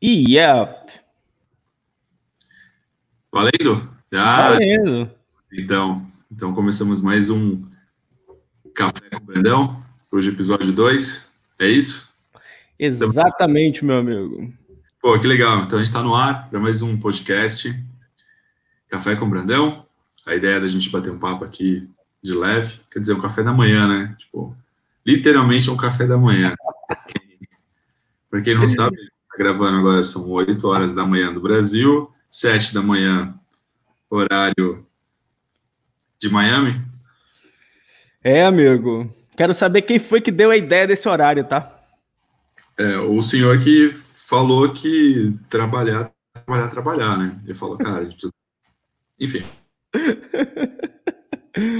Yep. Valendo? Já? Valendo. Então, então começamos mais um Café com o Brandão, hoje episódio 2, é isso? Exatamente, meu amigo. Pô, que legal. Então a gente está no ar para mais um podcast Café com o Brandão. A ideia é da gente bater um papo aqui de leve, quer dizer, um café da manhã, né? Tipo, literalmente um café da manhã. Para quem não sabe, gravando agora, são 8 horas da manhã do Brasil, 7 da manhã, horário de Miami. É, amigo. Quero saber quem foi que deu a ideia desse horário, tá? É, o senhor que falou que trabalhar, trabalhar, trabalhar, né? Ele falou, cara, a gente precisa... enfim.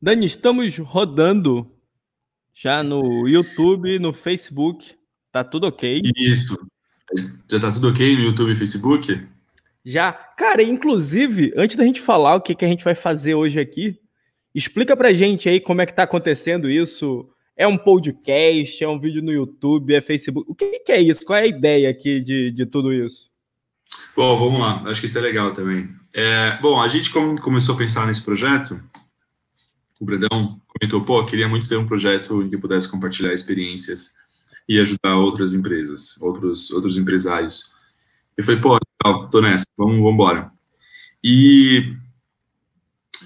Dani, estamos rodando já no YouTube, no Facebook. Tá tudo ok. Isso. Já tá tudo ok no YouTube e Facebook? Já. Cara, inclusive, antes da gente falar o que, que a gente vai fazer hoje aqui, explica pra gente aí como é que tá acontecendo isso. É um podcast, é um vídeo no YouTube, é Facebook. O que, que é isso? Qual é a ideia aqui de, de tudo isso? Bom, vamos lá. Acho que isso é legal também. É, bom, a gente começou a pensar nesse projeto, o Bredão comentou, pô, queria muito ter um projeto em que pudesse compartilhar experiências e ajudar outras empresas, outros, outros empresários. Eu falei, pô, legal, tô nessa, vamos, vamos embora. E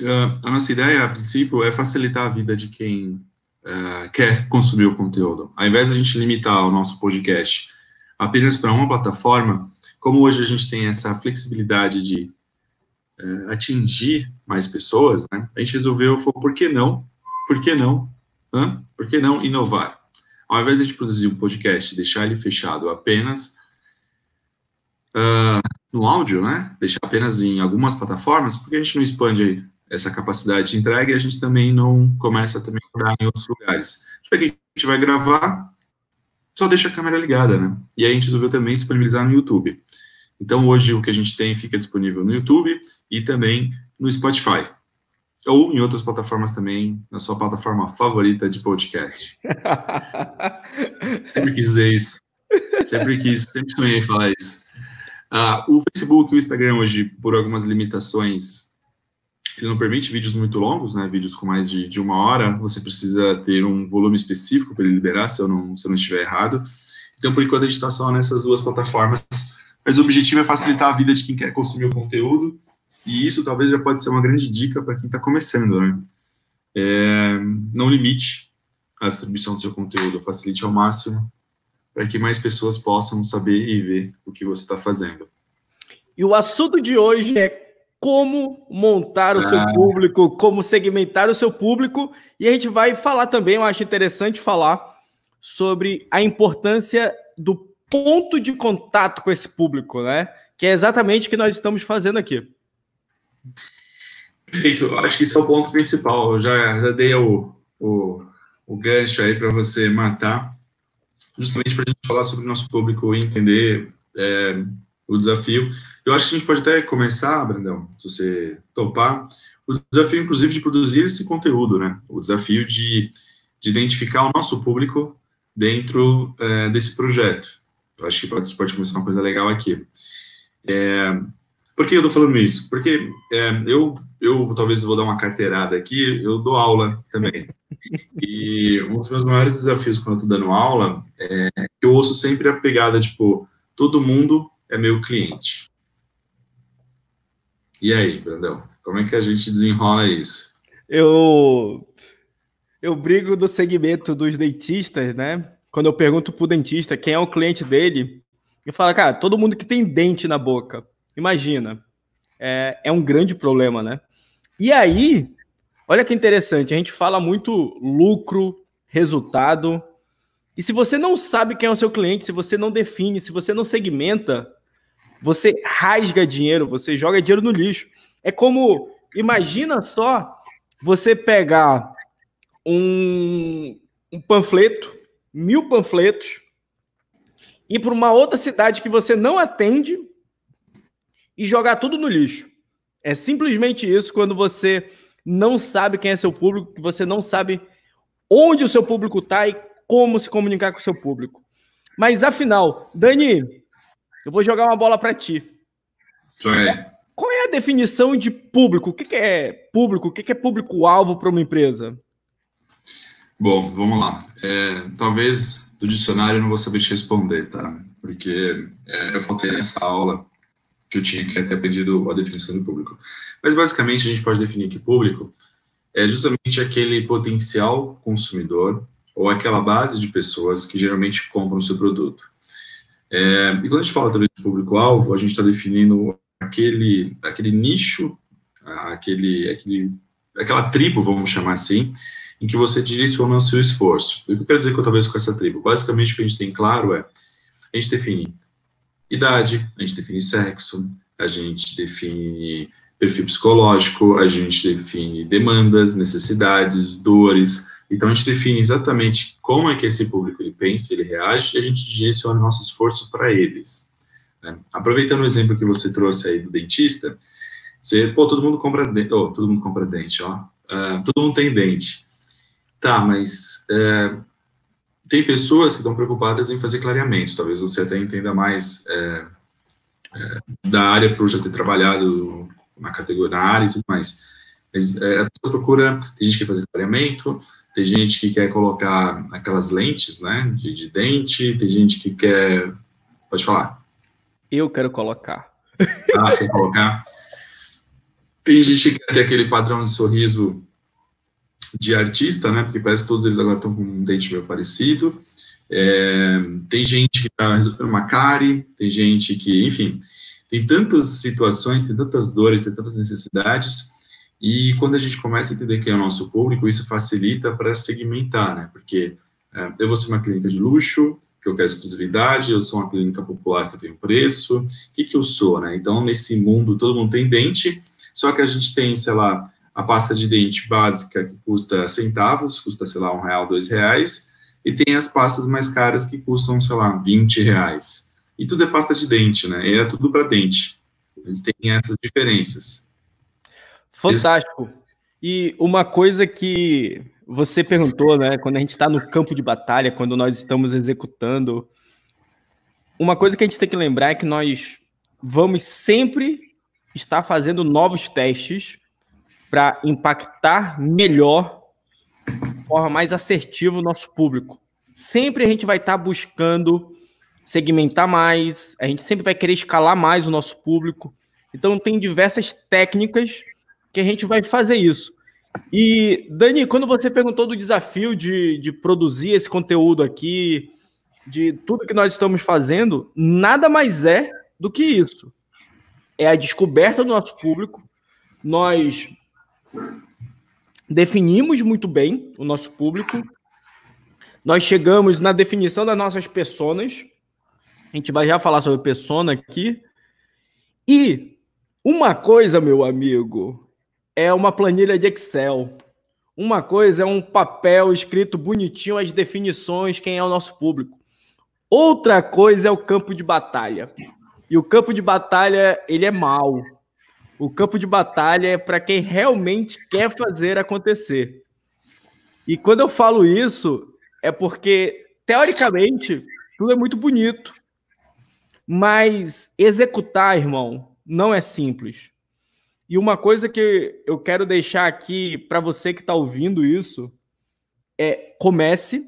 uh, a nossa ideia, a princípio, é facilitar a vida de quem uh, quer consumir o conteúdo. Ao invés de a gente limitar o nosso podcast apenas para uma plataforma, como hoje a gente tem essa flexibilidade de uh, atingir mais pessoas, né, a gente resolveu, falou, por que não por que não? Hã? Por que não inovar? Ao invés de a gente produzir um podcast, deixar ele fechado apenas uh, no áudio, né? Deixar apenas em algumas plataformas, porque a gente não expande essa capacidade de entrega e a gente também não começa também a entrar em outros lugares. Já que a gente vai gravar, só deixa a câmera ligada, né? E aí a gente resolveu também disponibilizar no YouTube. Então hoje o que a gente tem fica disponível no YouTube e também no Spotify ou em outras plataformas também, na sua plataforma favorita de podcast. sempre quis dizer isso. Sempre quis, sempre sonhei falar isso. Ah, o Facebook e o Instagram hoje, por algumas limitações, ele não permite vídeos muito longos, né? Vídeos com mais de, de uma hora. Você precisa ter um volume específico para ele liberar, se eu não, se eu não estiver errado. Então, por enquanto, a gente está só nessas duas plataformas. Mas o objetivo é facilitar a vida de quem quer consumir o conteúdo e isso talvez já pode ser uma grande dica para quem está começando, né? É, não limite a distribuição do seu conteúdo, facilite ao máximo para que mais pessoas possam saber e ver o que você está fazendo. E o assunto de hoje é como montar o seu ah. público, como segmentar o seu público, e a gente vai falar também, eu acho interessante falar sobre a importância do ponto de contato com esse público, né? Que é exatamente o que nós estamos fazendo aqui. Perfeito, acho que esse é o ponto principal. Eu já, já dei o, o, o gancho aí para você matar, justamente para a gente falar sobre o nosso público e entender é, o desafio. Eu acho que a gente pode até começar, Brandão, se você topar, o desafio, inclusive, de produzir esse conteúdo, né? O desafio de, de identificar o nosso público dentro é, desse projeto. Eu acho que pode, pode começar uma coisa legal aqui. É, por que eu estou falando isso? Porque é, eu, eu talvez vou dar uma carteirada aqui, eu dou aula também. E um dos meus maiores desafios quando eu estou dando aula é que eu ouço sempre a pegada, tipo, todo mundo é meu cliente. E aí, Brandão, como é que a gente desenrola isso? Eu eu brigo do segmento dos dentistas, né? Quando eu pergunto pro dentista quem é o cliente dele, eu falo, cara, todo mundo que tem dente na boca. Imagina. É, é um grande problema, né? E aí, olha que interessante, a gente fala muito lucro, resultado. E se você não sabe quem é o seu cliente, se você não define, se você não segmenta, você rasga dinheiro, você joga dinheiro no lixo. É como, imagina só você pegar um, um panfleto, mil panfletos, ir para uma outra cidade que você não atende e jogar tudo no lixo. É simplesmente isso quando você não sabe quem é seu público, que você não sabe onde o seu público está e como se comunicar com o seu público. Mas afinal, Dani, eu vou jogar uma bola para ti. É. Qual é a definição de público? O que é público? O que é público-alvo para uma empresa? Bom, vamos lá. É, talvez do dicionário eu não vou saber te responder, tá? Porque é, eu faltei nessa aula que eu tinha que ter aprendido a definição de público. Mas basicamente a gente pode definir que público é justamente aquele potencial consumidor ou aquela base de pessoas que geralmente compram o seu produto. É, e quando a gente fala também de público-alvo, a gente está definindo aquele, aquele nicho, aquele, aquele, aquela tribo, vamos chamar assim, em que você direciona o seu esforço. E o que eu quero dizer com, talvez com essa tribo? Basicamente, o que a gente tem claro é, a gente define idade, a gente define sexo, a gente define perfil psicológico, a gente define demandas, necessidades, dores, então, a gente define exatamente como é que esse público ele pensa, ele reage, e a gente direciona nosso esforço para eles. Né? Aproveitando o exemplo que você trouxe aí do dentista, você, pô, todo mundo compra dente, oh, todo mundo compra dente, ó, uh, todo mundo tem dente. Tá, mas uh, tem pessoas que estão preocupadas em fazer clareamento, talvez você até entenda mais uh, da área por já ter trabalhado na categoria, na área e tudo mais. Mas, a pessoa procura, tem gente que quer fazer clareamento, tem gente que quer colocar aquelas lentes, né, de, de dente, tem gente que quer. Pode falar. Eu quero colocar. Ah, quer colocar? Tem gente que quer ter aquele padrão de sorriso de artista, né? Porque parece que todos eles agora estão com um dente meio parecido. É, tem gente que está resolvendo uma cárie, tem gente que, enfim, tem tantas situações, tem tantas dores, tem tantas necessidades e quando a gente começa a entender quem é o nosso público, isso facilita para segmentar, né? Porque é, eu vou ser uma clínica de luxo, que eu quero exclusividade, eu sou uma clínica popular que eu tenho preço, o que, que eu sou, né? Então, nesse mundo, todo mundo tem dente, só que a gente tem, sei lá, a pasta de dente básica que custa centavos, custa, sei lá, um real, dois reais, e tem as pastas mais caras que custam, sei lá, 20 reais. E tudo é pasta de dente, né? E é tudo para dente. Mas tem essas diferenças. Fantástico. E uma coisa que você perguntou, né? Quando a gente está no campo de batalha, quando nós estamos executando, uma coisa que a gente tem que lembrar é que nós vamos sempre estar fazendo novos testes para impactar melhor, de forma mais assertiva o nosso público. Sempre a gente vai estar buscando segmentar mais, a gente sempre vai querer escalar mais o nosso público. Então tem diversas técnicas que a gente vai fazer isso. E, Dani, quando você perguntou do desafio de, de produzir esse conteúdo aqui, de tudo que nós estamos fazendo, nada mais é do que isso. É a descoberta do nosso público. Nós definimos muito bem o nosso público. Nós chegamos na definição das nossas personas. A gente vai já falar sobre persona aqui. E uma coisa, meu amigo, é uma planilha de Excel. Uma coisa é um papel escrito bonitinho as definições, quem é o nosso público. Outra coisa é o campo de batalha. E o campo de batalha, ele é mau. O campo de batalha é para quem realmente quer fazer acontecer. E quando eu falo isso, é porque, teoricamente, tudo é muito bonito. Mas executar, irmão, não é simples. E uma coisa que eu quero deixar aqui para você que está ouvindo isso é comece,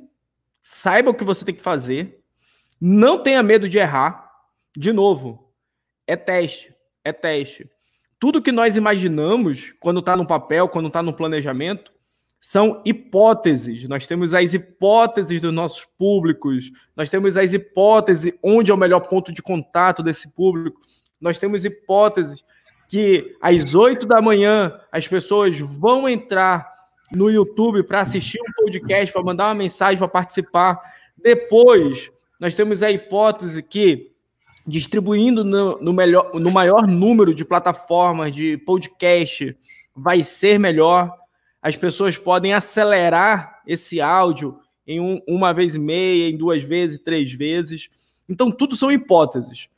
saiba o que você tem que fazer, não tenha medo de errar. De novo, é teste, é teste. Tudo que nós imaginamos quando está no papel, quando está no planejamento, são hipóteses. Nós temos as hipóteses dos nossos públicos, nós temos as hipóteses onde é o melhor ponto de contato desse público, nós temos hipóteses que às 8 da manhã as pessoas vão entrar no YouTube para assistir um podcast, para mandar uma mensagem, para participar. Depois, nós temos a hipótese que, distribuindo no, no, melhor, no maior número de plataformas de podcast, vai ser melhor. As pessoas podem acelerar esse áudio em um, uma vez e meia, em duas vezes, três vezes. Então, tudo são hipóteses.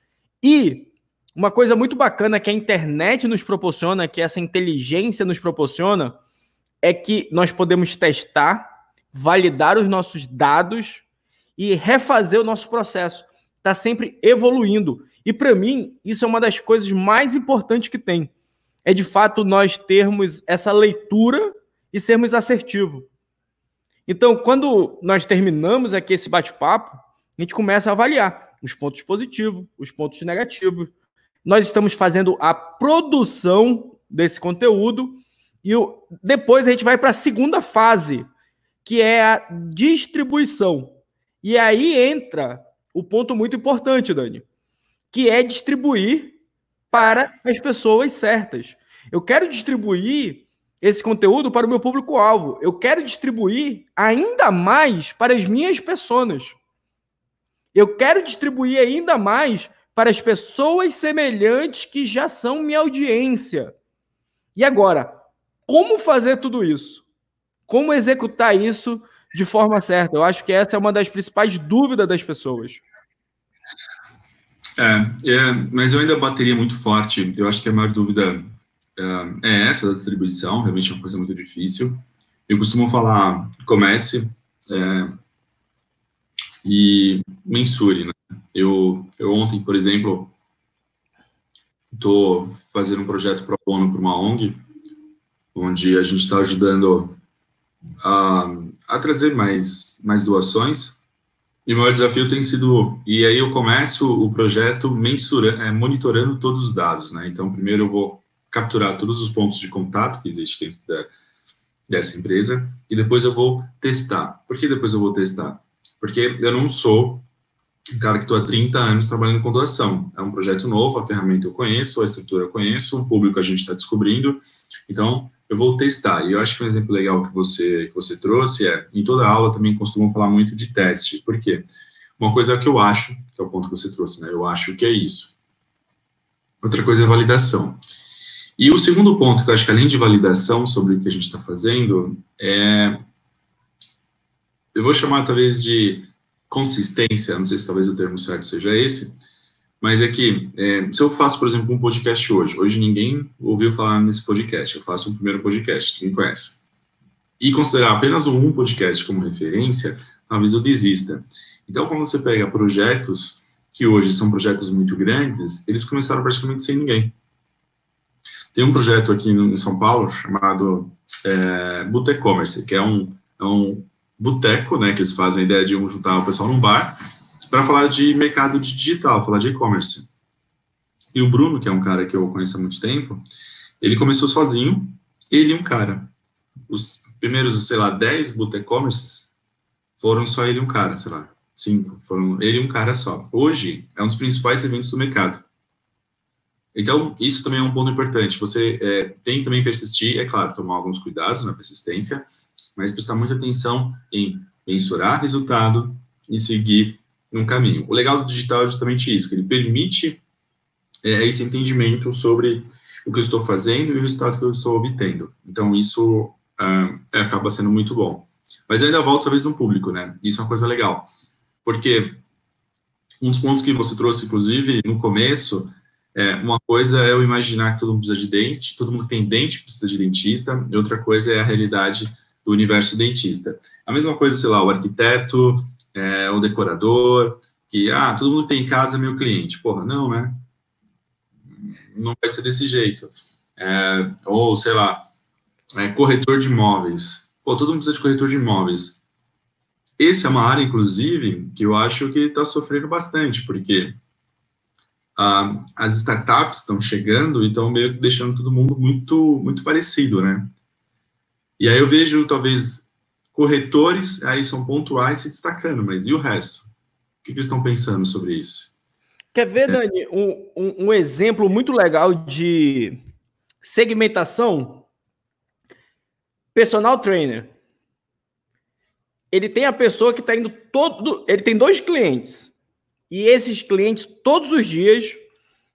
E uma coisa muito bacana que a internet nos proporciona, que essa inteligência nos proporciona, é que nós podemos testar, validar os nossos dados e refazer o nosso processo. Está sempre evoluindo. E para mim, isso é uma das coisas mais importantes que tem. É de fato nós termos essa leitura e sermos assertivos. Então, quando nós terminamos aqui esse bate-papo, a gente começa a avaliar os pontos positivos, os pontos negativos. Nós estamos fazendo a produção desse conteúdo e depois a gente vai para a segunda fase, que é a distribuição. E aí entra o ponto muito importante, Dani, que é distribuir para as pessoas certas. Eu quero distribuir esse conteúdo para o meu público-alvo. Eu quero distribuir ainda mais para as minhas pessoas. Eu quero distribuir ainda mais para as pessoas semelhantes que já são minha audiência. E agora, como fazer tudo isso? Como executar isso de forma certa? Eu acho que essa é uma das principais dúvidas das pessoas. É, é mas eu ainda bateria muito forte. Eu acho que a maior dúvida é, é essa da distribuição, realmente é uma coisa muito difícil. Eu costumo falar, comece é, e mensure. Né? Eu, eu ontem, por exemplo, estou fazendo um projeto pro bono para uma ONG, onde a gente está ajudando a, a trazer mais, mais doações. E o maior desafio tem sido, e aí eu começo o projeto mensurando, é, monitorando todos os dados, né? Então, primeiro eu vou capturar todos os pontos de contato que existem dentro da, dessa empresa e depois eu vou testar. Por que depois eu vou testar? Porque eu não sou um cara que estou há 30 anos trabalhando com doação. É um projeto novo, a ferramenta eu conheço, a estrutura eu conheço, o público a gente está descobrindo. Então, eu vou testar. E eu acho que um exemplo legal que você, que você trouxe é, em toda aula também costumam falar muito de teste. Por quê? Uma coisa que eu acho, que é o ponto que você trouxe, né? Eu acho que é isso. Outra coisa é validação. E o segundo ponto, que eu acho que além de validação sobre o que a gente está fazendo, é. Eu vou chamar talvez de consistência, não sei se talvez o termo certo seja esse, mas é que é, se eu faço, por exemplo, um podcast hoje, hoje ninguém ouviu falar nesse podcast, eu faço um primeiro podcast, quem conhece, e considerar apenas um podcast como referência, talvez eu desista. Então, quando você pega projetos que hoje são projetos muito grandes, eles começaram praticamente sem ninguém. Tem um projeto aqui em São Paulo chamado é, Botecommerce, que é um, é um boteco, né, que eles fazem a ideia de um juntar o pessoal num bar, para falar de mercado de digital, falar de e-commerce. E o Bruno, que é um cara que eu conheço há muito tempo, ele começou sozinho, ele e um cara. Os primeiros, sei lá, 10 botecommerces foram só ele e um cara, sei lá, cinco, foram ele e um cara só. Hoje, é um dos principais eventos do mercado. Então, isso também é um ponto importante. Você é, tem também persistir, é claro, tomar alguns cuidados na persistência, mas prestar muita atenção em mensurar resultado e seguir um caminho. O legal do digital é justamente isso, que ele permite é, esse entendimento sobre o que eu estou fazendo e o resultado que eu estou obtendo. Então, isso ah, é, acaba sendo muito bom. Mas eu ainda volto, talvez, no público, né? Isso é uma coisa legal. Porque um dos pontos que você trouxe, inclusive, no começo, é, uma coisa é eu imaginar que todo mundo precisa de dente, todo mundo que tem dente precisa de dentista, e outra coisa é a realidade do universo dentista. A mesma coisa, sei lá, o arquiteto, é, o decorador, que, ah, todo mundo tem em casa é meu cliente. Porra, não, né? Não vai ser desse jeito. É, ou, sei lá, é, corretor de imóveis. Pô, todo mundo precisa de corretor de imóveis. Essa é uma área, inclusive, que eu acho que está sofrendo bastante, porque ah, as startups estão chegando e estão meio que deixando todo mundo muito, muito parecido, né? E aí eu vejo, talvez, corretores, aí são pontuais se destacando, mas e o resto? O que, que eles estão pensando sobre isso? Quer ver, é. Dani, um, um, um exemplo muito legal de segmentação? Personal trainer. Ele tem a pessoa que está indo todo. Ele tem dois clientes. E esses clientes, todos os dias,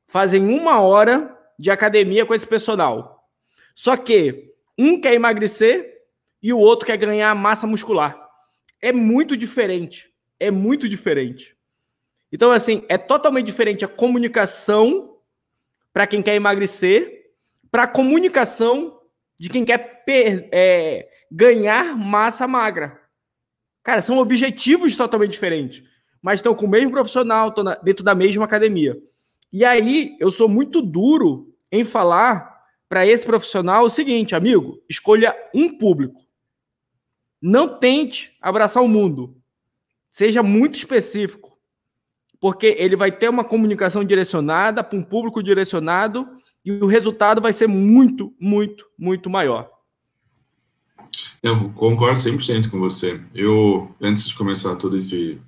fazem uma hora de academia com esse personal. Só que um quer emagrecer e o outro quer ganhar massa muscular. É muito diferente. É muito diferente. Então, assim, é totalmente diferente a comunicação para quem quer emagrecer, para a comunicação de quem quer é, ganhar massa magra. Cara, são objetivos totalmente diferentes, mas estão com o mesmo profissional, estão dentro da mesma academia. E aí eu sou muito duro em falar para esse profissional o seguinte, amigo, escolha um público. Não tente abraçar o mundo. Seja muito específico, porque ele vai ter uma comunicação direcionada para um público direcionado e o resultado vai ser muito, muito, muito maior. Eu concordo 100% com você. Eu, antes de começar todo esse,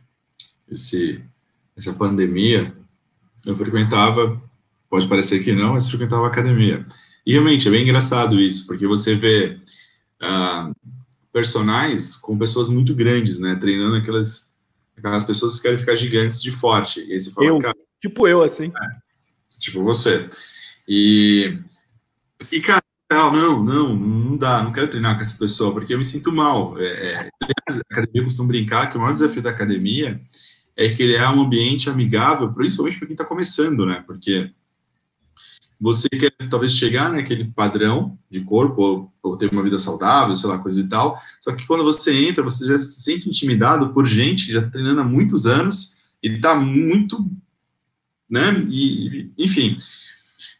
esse essa pandemia, eu frequentava, pode parecer que não, mas frequentava academia. E realmente é bem engraçado isso, porque você vê uh, personagens com pessoas muito grandes, né? Treinando aquelas, aquelas pessoas que querem ficar gigantes de forte. E aí você fala, eu, cara, tipo eu, assim. É, tipo você. E, e cara, não, não, não, dá, não quero treinar com essa pessoa, porque eu me sinto mal. É, é, a academia costuma brincar que o maior desafio da academia é criar um ambiente amigável, principalmente para quem está começando, né? Porque você quer talvez chegar naquele padrão de corpo, ou, ou, ter uma vida saudável, sei lá, coisa e tal, só que quando você entra, você já se sente intimidado por gente que já está treinando há muitos anos e está muito, né, e, enfim.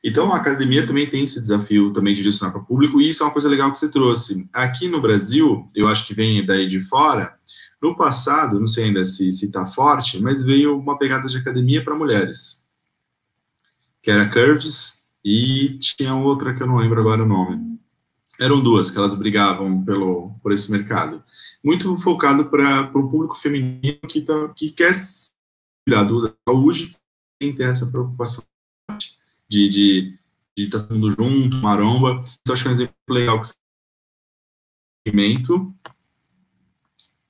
Então, a academia também tem esse desafio também de direcionar para o público, e isso é uma coisa legal que você trouxe. Aqui no Brasil, eu acho que vem daí de fora, no passado, não sei ainda se está forte, mas veio uma pegada de academia para mulheres, que era Curves, e tinha outra que eu não lembro agora o nome. Eram duas que elas brigavam pelo, por esse mercado. Muito focado para um público feminino que, tá, que quer cuidar da saúde sem ter essa preocupação de estar de, de tá todo mundo junto, maromba. Isso acho que é um exemplo legal que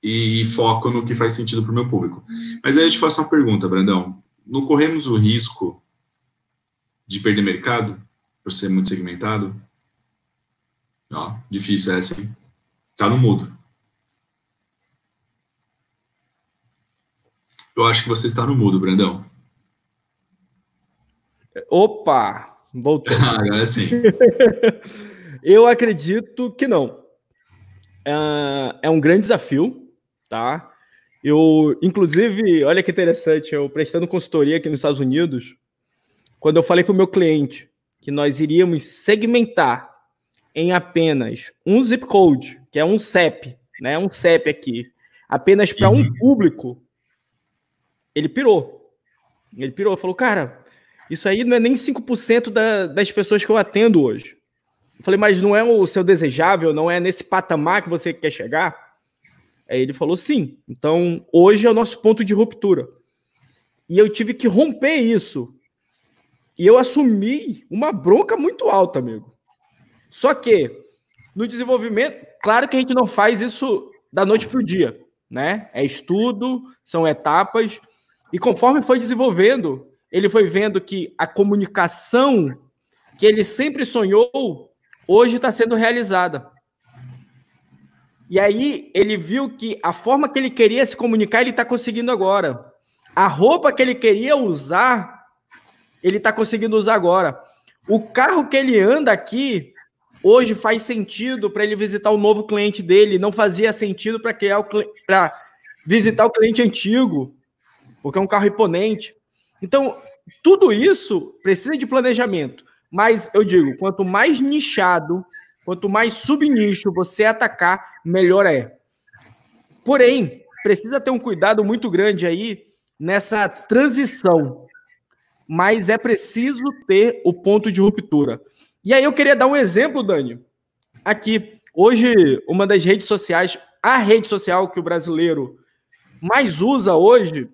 e, e foco no que faz sentido para o meu público. Mas aí eu te faço uma pergunta, Brandão. Não corremos o risco de perder mercado, por ser muito segmentado? Ó, difícil essa, hein? Tá no mudo. Eu acho que você está no mudo, Brandão. Opa! Voltou. Agora sim. Eu acredito que não. É, é um grande desafio, tá? Eu, inclusive, olha que interessante, eu prestando consultoria aqui nos Estados Unidos, quando eu falei para o meu cliente que nós iríamos segmentar em apenas um zip code, que é um CEP, né? Um CEP aqui, apenas para um uhum. público, ele pirou. Ele pirou, falou, cara, isso aí não é nem 5% da, das pessoas que eu atendo hoje. Eu falei, mas não é o seu desejável, não é nesse patamar que você quer chegar? Aí ele falou, sim. Então, hoje é o nosso ponto de ruptura. E eu tive que romper isso e eu assumi uma bronca muito alta, amigo. Só que no desenvolvimento, claro que a gente não faz isso da noite para o dia, né? É estudo, são etapas. E conforme foi desenvolvendo, ele foi vendo que a comunicação que ele sempre sonhou, hoje está sendo realizada. E aí ele viu que a forma que ele queria se comunicar, ele está conseguindo agora. A roupa que ele queria usar, ele está conseguindo usar agora. O carro que ele anda aqui hoje faz sentido para ele visitar o novo cliente dele, não fazia sentido para criar o para visitar o cliente antigo, porque é um carro imponente. Então, tudo isso precisa de planejamento. Mas eu digo, quanto mais nichado, quanto mais subnicho você atacar, melhor é. Porém, precisa ter um cuidado muito grande aí nessa transição mas é preciso ter o ponto de ruptura. E aí eu queria dar um exemplo, Dani. Aqui, hoje, uma das redes sociais, a rede social que o brasileiro mais usa hoje,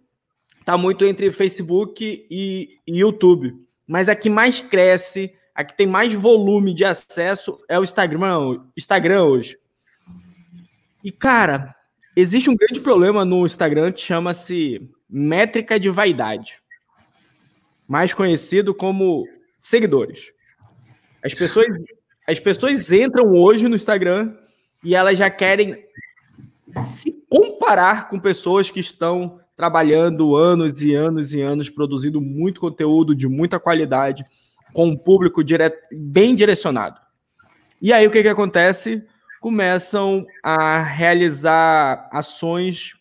está muito entre Facebook e, e YouTube. Mas a que mais cresce, a que tem mais volume de acesso é o Instagram, Instagram hoje. E, cara, existe um grande problema no Instagram que chama-se métrica de vaidade mais conhecido como seguidores. As pessoas, as pessoas entram hoje no Instagram e elas já querem se comparar com pessoas que estão trabalhando anos e anos e anos, produzindo muito conteúdo de muita qualidade, com um público bem direcionado. E aí o que, que acontece? começam a realizar ações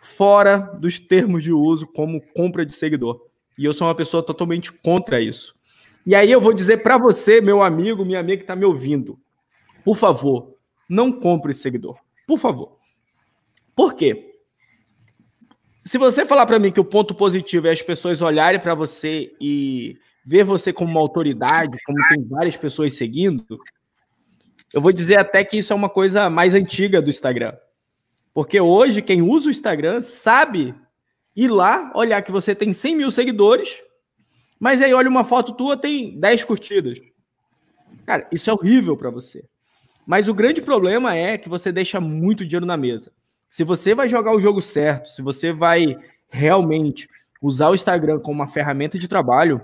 fora dos termos de uso, como compra de seguidor. E eu sou uma pessoa totalmente contra isso. E aí eu vou dizer para você, meu amigo, minha amiga que está me ouvindo, por favor, não compre seguidor. Por favor. Por quê? Se você falar para mim que o ponto positivo é as pessoas olharem para você e ver você como uma autoridade, como tem várias pessoas seguindo, eu vou dizer até que isso é uma coisa mais antiga do Instagram. Porque hoje, quem usa o Instagram sabe ir lá, olhar que você tem 100 mil seguidores, mas aí olha uma foto tua, tem 10 curtidas. Cara, isso é horrível para você. Mas o grande problema é que você deixa muito dinheiro na mesa. Se você vai jogar o jogo certo, se você vai realmente usar o Instagram como uma ferramenta de trabalho,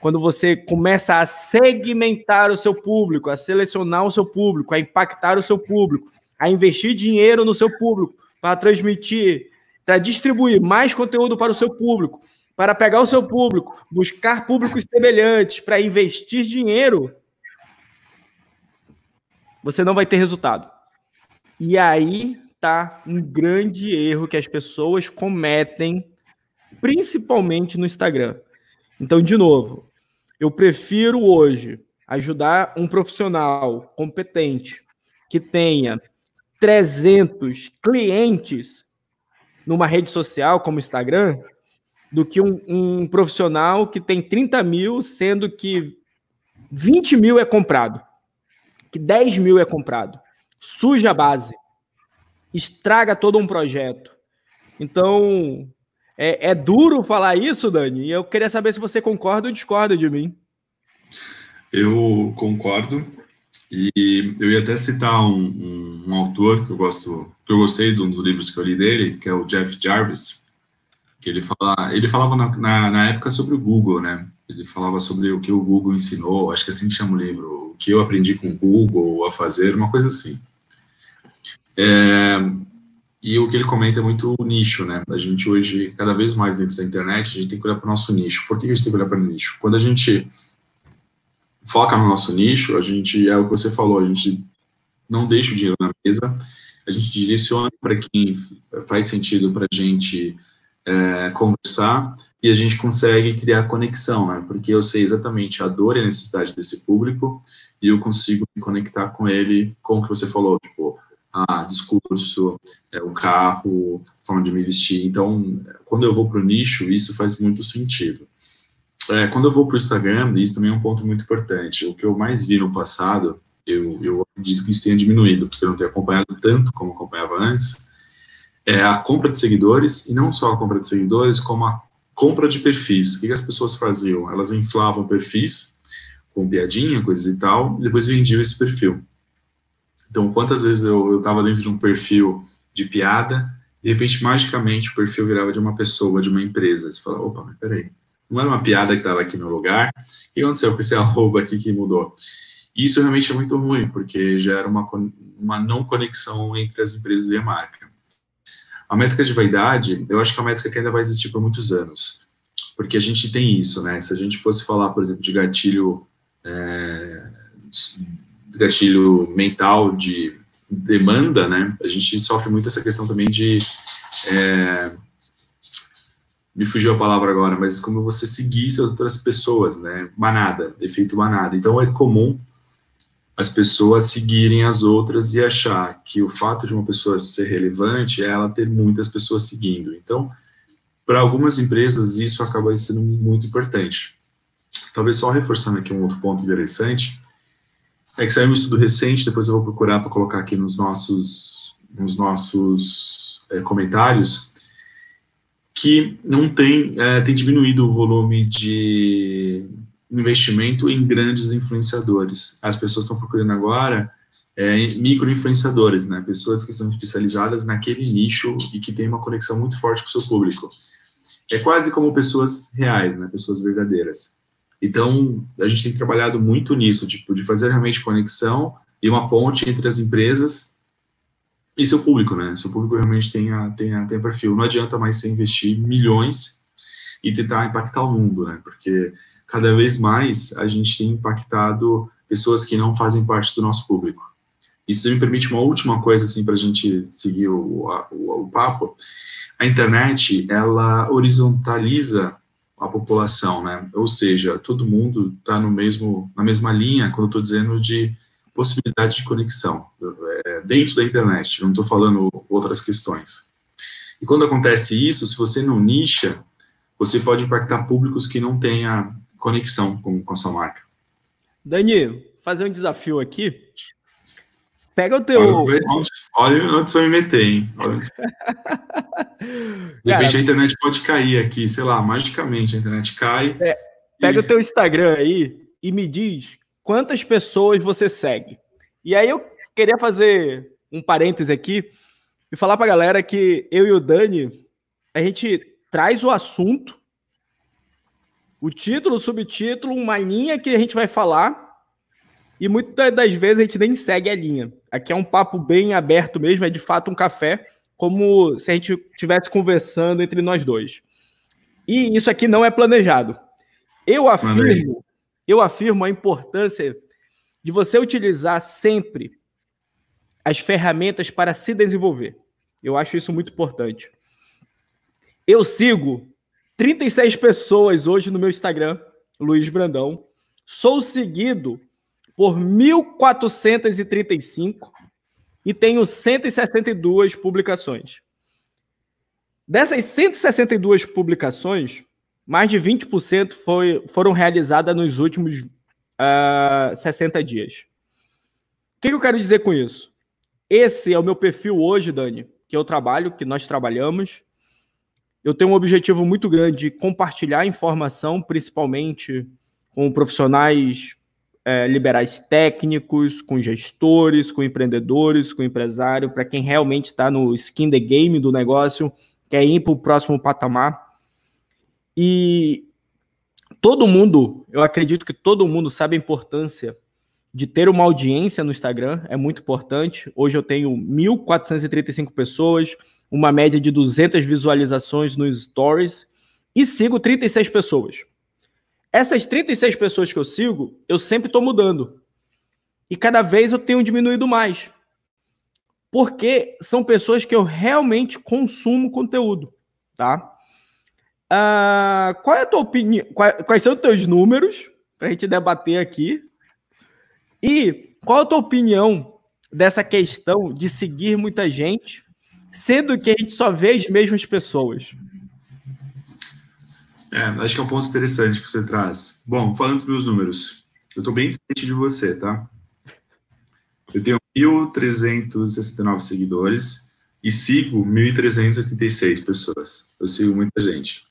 quando você começa a segmentar o seu público, a selecionar o seu público, a impactar o seu público, a investir dinheiro no seu público para transmitir, para distribuir mais conteúdo para o seu público, para pegar o seu público, buscar públicos semelhantes, para investir dinheiro, você não vai ter resultado. E aí tá um grande erro que as pessoas cometem, principalmente no Instagram. Então, de novo, eu prefiro hoje ajudar um profissional competente que tenha 300 clientes numa rede social como Instagram do que um, um, profissional que tem 30 mil, sendo que 20 mil é comprado, que 10 mil é comprado. Suja a base, estraga todo um projeto. Então, é, é duro falar isso, Dani, e eu queria saber se você concorda ou discorda de mim. Eu concordo, e eu ia até citar um, um, um, autor que eu gosto, que eu gostei de um dos livros que eu li dele, que é o Jeff Jarvis, que ele fala, ele falava na, na, na, época sobre o Google, né? Ele falava sobre o que o Google ensinou, acho que assim chama o livro, o que eu aprendi com o Google a fazer, uma coisa assim. É, e o que ele comenta é muito o nicho, né? A gente hoje, cada vez mais dentro da internet, a gente tem que olhar para o nosso nicho. Por que a gente tem que olhar para o nicho? Quando a gente foca no nosso nicho, a gente, é o que você falou, a gente não deixa o dinheiro na mesa, a gente direciona para quem faz sentido para a gente é, conversar e a gente consegue criar conexão, né? Porque eu sei exatamente a dor e a necessidade desse público e eu consigo me conectar com ele com o que você falou, tipo, ah, discurso, é, o carro, forma de me vestir. Então, quando eu vou para o nicho, isso faz muito sentido. É, quando eu vou para o Instagram, isso também é um ponto muito importante. O que eu mais vi no passado, eu, eu acredito que isso tenha diminuído, porque eu não tenho acompanhado tanto como acompanhava antes, é a compra de seguidores, e não só a compra de seguidores, como a compra de perfis. O que, que as pessoas faziam? Elas inflavam perfis com piadinha, coisas e tal, e depois vendiam esse perfil. Então, quantas vezes eu estava dentro de um perfil de piada, de repente, magicamente, o perfil virava de uma pessoa, de uma empresa. Você fala, opa, mas peraí, não era uma piada que estava aqui no lugar. O que aconteceu com esse arroba aqui que mudou? Isso realmente é muito ruim, porque gera uma, uma não conexão entre as empresas e a marca. A métrica de vaidade, eu acho que é uma métrica que ainda vai existir por muitos anos, porque a gente tem isso, né? Se a gente fosse falar, por exemplo, de gatilho, é, gatilho mental de demanda, né? A gente sofre muito essa questão também de é, me fugiu a palavra agora, mas como você seguisse as outras pessoas, né? Manada, efeito manada. Então é comum as pessoas seguirem as outras e achar que o fato de uma pessoa ser relevante é ela ter muitas pessoas seguindo. Então, para algumas empresas, isso acaba sendo muito importante. Talvez só reforçando aqui um outro ponto interessante, é que saiu um estudo recente, depois eu vou procurar para colocar aqui nos nossos, nos nossos é, comentários, que não tem, é, tem diminuído o volume de investimento em grandes influenciadores. As pessoas estão procurando agora é, micro-influenciadores, né? Pessoas que são especializadas naquele nicho e que têm uma conexão muito forte com o seu público. É quase como pessoas reais, né? Pessoas verdadeiras. Então, a gente tem trabalhado muito nisso, tipo, de fazer realmente conexão e uma ponte entre as empresas e seu público, né? Seu público realmente tem a, tem a, tem a perfil. Não adianta mais você investir milhões e tentar impactar o mundo, né? Porque cada vez mais a gente tem impactado pessoas que não fazem parte do nosso público. Se me permite uma última coisa, assim, para a gente seguir o, o, o papo, a internet, ela horizontaliza a população, né? Ou seja, todo mundo está no mesmo na mesma linha quando estou dizendo de possibilidade de conexão dentro da internet. Não estou falando outras questões. E quando acontece isso, se você não nicha, você pode impactar públicos que não tenha conexão com, com a sua marca. Dani, fazer um desafio aqui. Pega o teu. Olha, olha onde você me meter, hein? Onde... De repente Cara, a internet pode cair aqui, sei lá, magicamente a internet cai. É, pega e... o teu Instagram aí e me diz quantas pessoas você segue. E aí eu queria fazer um parêntese aqui e falar para a galera que eu e o Dani, a gente traz o assunto, o título, o subtítulo, uma linha que a gente vai falar, e muitas das vezes a gente nem segue a linha. Aqui é um papo bem aberto mesmo, é de fato um café, como se a gente estivesse conversando entre nós dois. E isso aqui não é planejado. Eu afirmo, eu afirmo a importância de você utilizar sempre as ferramentas para se desenvolver. Eu acho isso muito importante. Eu sigo 36 pessoas hoje no meu Instagram, Luiz Brandão. Sou seguido por 1.435 e tenho 162 publicações. Dessas 162 publicações, mais de 20% foi, foram realizadas nos últimos uh, ah, 60 dias. O que, que eu quero dizer com isso? Esse é o meu perfil hoje, Dani, que eu trabalho, que nós trabalhamos. Eu tenho um objetivo muito grande de compartilhar informação, principalmente com profissionais é, liberais técnicos, com gestores, com empreendedores, com empresário, para quem realmente está no skin the game do negócio, quer ir para o próximo patamar. E todo mundo, eu acredito que todo mundo sabe a importância de ter uma audiência no Instagram, é muito importante. Hoje eu tenho 1.435 pessoas, uma média de 200 visualizações nos stories e sigo 36 pessoas. Essas 36 pessoas que eu sigo, eu sempre estou mudando. E cada vez eu tenho diminuído mais. Porque são pessoas que eu realmente consumo conteúdo, tá? Uh, qual é a tua opinião? Quais são os teus números? Para a gente debater aqui. E qual a tua opinião dessa questão de seguir muita gente, sendo que a gente só vê as mesmas pessoas? É, acho que é um ponto interessante que você traz. Bom, falando dos meus números, eu estou bem distante de você, tá? Eu tenho 1.369 seguidores e sigo 1.386 pessoas. Eu sigo muita gente.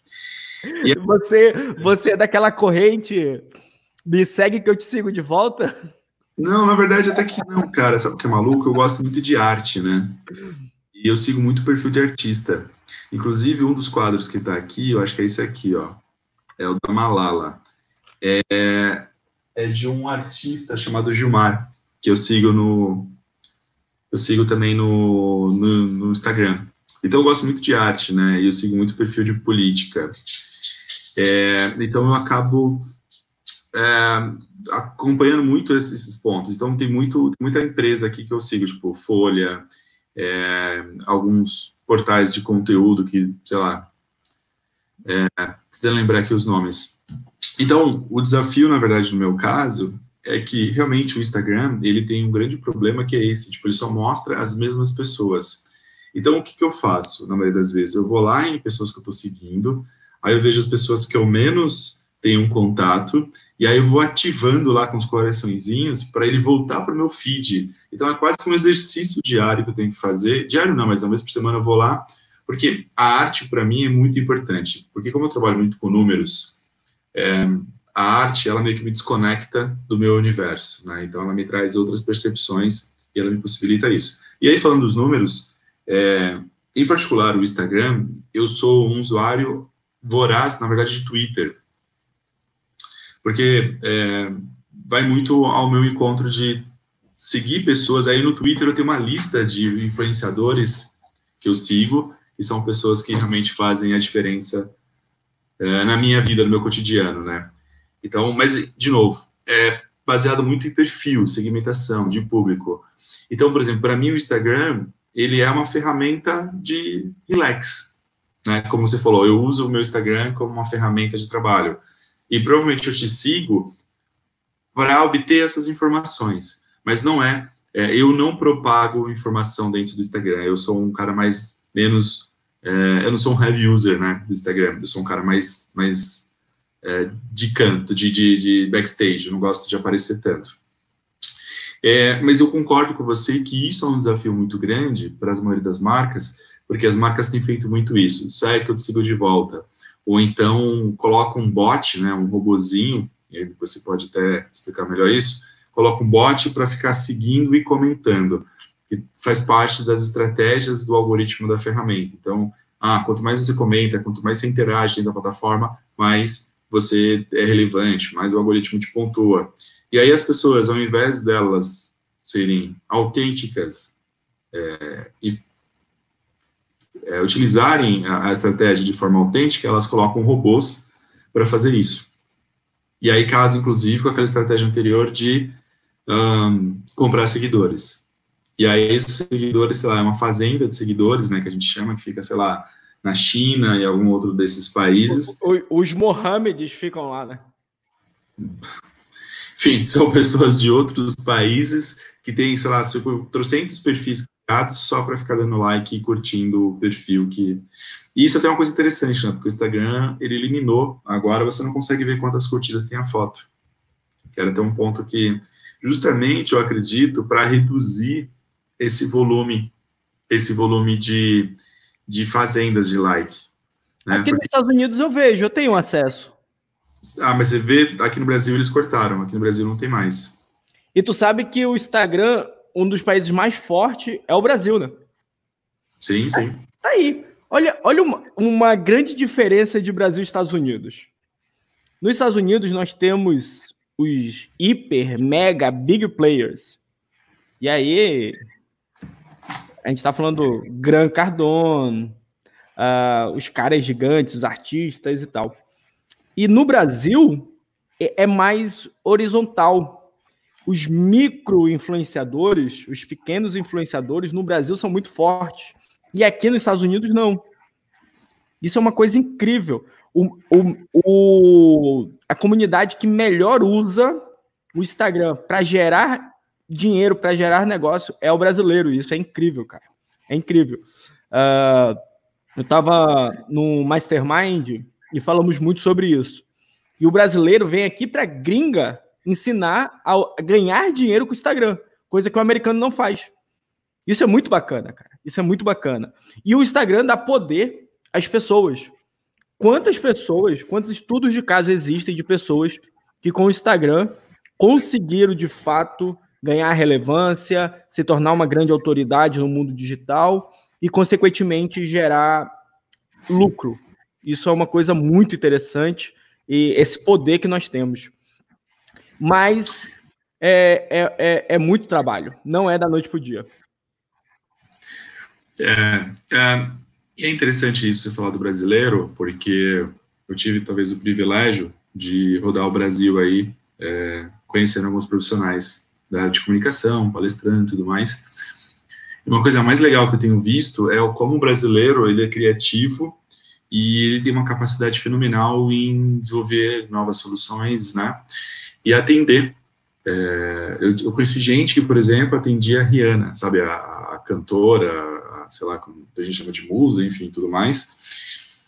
E você, você é daquela corrente, me segue que eu te sigo de volta? Não, na verdade até que não, cara. Sabe o que é maluco? Eu gosto muito de arte, né? E eu sigo muito o perfil de artista. Inclusive, um dos quadros que está aqui, eu acho que é esse aqui, ó. É o da Malala. É, é de um artista chamado Gilmar, que eu sigo no. Eu sigo também no, no, no Instagram. Então, eu gosto muito de arte, né? E eu sigo muito o perfil de política. É, então, eu acabo é, acompanhando muito esses, pontos. Então, tem muito, muita empresa aqui que eu sigo, tipo Folha, é, alguns portais de conteúdo que, sei lá, é, tentando lembrar aqui os nomes. Então, o desafio, na verdade, no meu caso, é que realmente o Instagram, ele tem um grande problema que é esse, tipo, ele só mostra as mesmas pessoas. Então, o que, que eu faço, na maioria das vezes? Eu vou lá em pessoas que eu estou seguindo, aí eu vejo as pessoas que eu menos tem um contato, e aí eu vou ativando lá com os coraçõezinhos para ele voltar para o meu feed. Então é quase um exercício diário que eu tenho que fazer. Diário não, mas uma vez por semana eu vou lá, porque a arte para mim é muito importante. Porque como eu trabalho muito com números, é, a arte ela meio que me desconecta do meu universo, né? Então ela me traz outras percepções e ela me possibilita isso. E aí falando dos números, é, em particular o Instagram, eu sou um usuário voraz, na verdade, de Twitter porque é, vai muito ao meu encontro de seguir pessoas. Aí no Twitter eu tenho uma lista de influenciadores que eu sigo, e são pessoas que realmente fazem a diferença é, na minha vida, no meu cotidiano, né? Então, mas, de novo, é baseado muito em perfil, segmentação de público. Então, por exemplo, para mim o Instagram, ele é uma ferramenta de relax, né? Como você falou, eu uso o meu Instagram como uma ferramenta de trabalho. E provavelmente eu te sigo para obter essas informações, mas não é, é, eu não propago informação dentro do Instagram. Eu sou um cara mais menos é, eu não sou um heavy user, né, do Instagram. Eu sou um cara mais mais é, de canto, de, de, de, backstage. Eu não gosto de aparecer tanto. É, mas eu concordo com você que isso é um desafio muito grande para a maioria das marcas, porque as marcas têm feito muito isso. Sai que eu te sigo de volta. Ou então coloca um bot, né, um robozinho, e você pode até explicar melhor isso, coloca um bot para ficar seguindo e comentando, que faz parte das estratégias do algoritmo da ferramenta. Então, ah, quanto mais você comenta, quanto mais você interage dentro da plataforma, mais você é relevante, mais o algoritmo te pontua. E aí as pessoas, ao invés delas serem autênticas é, e é, utilizarem a, a, estratégia de forma autêntica, elas colocam robôs para fazer isso. E aí casa, inclusive, com aquela estratégia anterior de um, comprar seguidores. E aí esses seguidores, sei lá, é uma fazenda de seguidores, né, que a gente chama, que fica, sei lá, na China e algum outro desses países. Os Mohammeds ficam lá, né? Enfim, são pessoas de outros países que têm, sei lá, trocentos perfis só para ficar dando like e curtindo o perfil que... E isso é até uma coisa interessante, né? Porque o Instagram, ele eliminou, agora você não consegue ver quantas curtidas tem a foto. Que era até um ponto que, justamente, eu acredito, para reduzir esse volume, esse volume de, de fazendas de like. Né? Aqui Porque... nos Estados Unidos eu vejo, eu tenho acesso. Ah, mas você vê, aqui no Brasil eles cortaram, aqui no Brasil não tem mais. E tu sabe que o Instagram, um dos países mais fortes, é o Brasil, né? Sim, sim. Tá aí. Olha, olha uma, uma grande diferença de Brasil e Estados Unidos. Nos Estados Unidos, nós temos os hiper, mega, big players. E aí, a gente está falando do Gran Cardone, uh, os caras gigantes, os artistas e tal. E no Brasil é, é mais horizontal. Os micro influenciadores, os pequenos influenciadores no Brasil são muito fortes. E aqui nos Estados Unidos não. Isso é uma coisa incrível. O, o, o a comunidade que melhor usa o Instagram para gerar dinheiro, para gerar negócio é o brasileiro. Isso é incrível, cara. É incrível. Uh, eu estava no Mastermind e falamos muito sobre isso. E o brasileiro vem aqui para gringa ensinar a ganhar dinheiro com o Instagram, coisa que o americano não faz. Isso é muito bacana, cara. Isso é muito bacana. E o Instagram dá poder às pessoas. Quantas pessoas, quantos estudos de caso existem de pessoas que com o Instagram conseguiram de fato ganhar relevância, se tornar uma grande autoridade no mundo digital e, consequentemente, gerar lucro. Isso é uma coisa muito interessante e esse poder que nós temos. Mas é, é, é, é muito trabalho, não é da noite para o dia. É, é, é interessante isso você falar do brasileiro, porque eu tive talvez o privilégio de rodar o Brasil aí, é, conhecendo alguns profissionais da área de comunicação, palestrando e tudo mais. E uma coisa mais legal que eu tenho visto é como o brasileiro ele é criativo e ele tem uma capacidade fenomenal em desenvolver novas soluções, né? E atender. É, eu, eu, conheci gente que, por exemplo, atendia a Rihanna, sabe, a, a cantora, a, sei lá, como a gente chama de musa, enfim, tudo mais.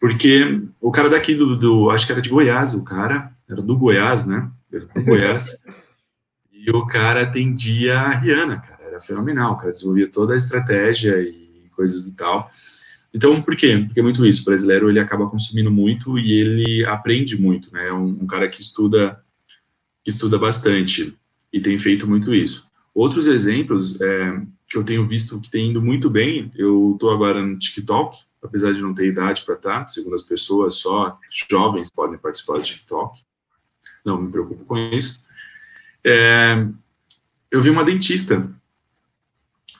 Porque o cara daqui do, do, acho que era de Goiás, o cara, era do Goiás, né? Era do Goiás. e o cara atendia a Rihanna, cara, era fenomenal, o cara desenvolvia toda a estratégia e coisas e tal. Então, por quê? Porque é muito isso. O brasileiro ele acaba consumindo muito e ele aprende muito, né? É um, um cara que estuda que estuda bastante e tem feito muito isso. Outros exemplos é, que eu tenho visto que tem indo muito bem, eu estou agora no TikTok, apesar de não ter idade para estar, tá, segundo as pessoas, só jovens podem participar do TikTok. Não me preocupo com isso. É, eu vi uma dentista,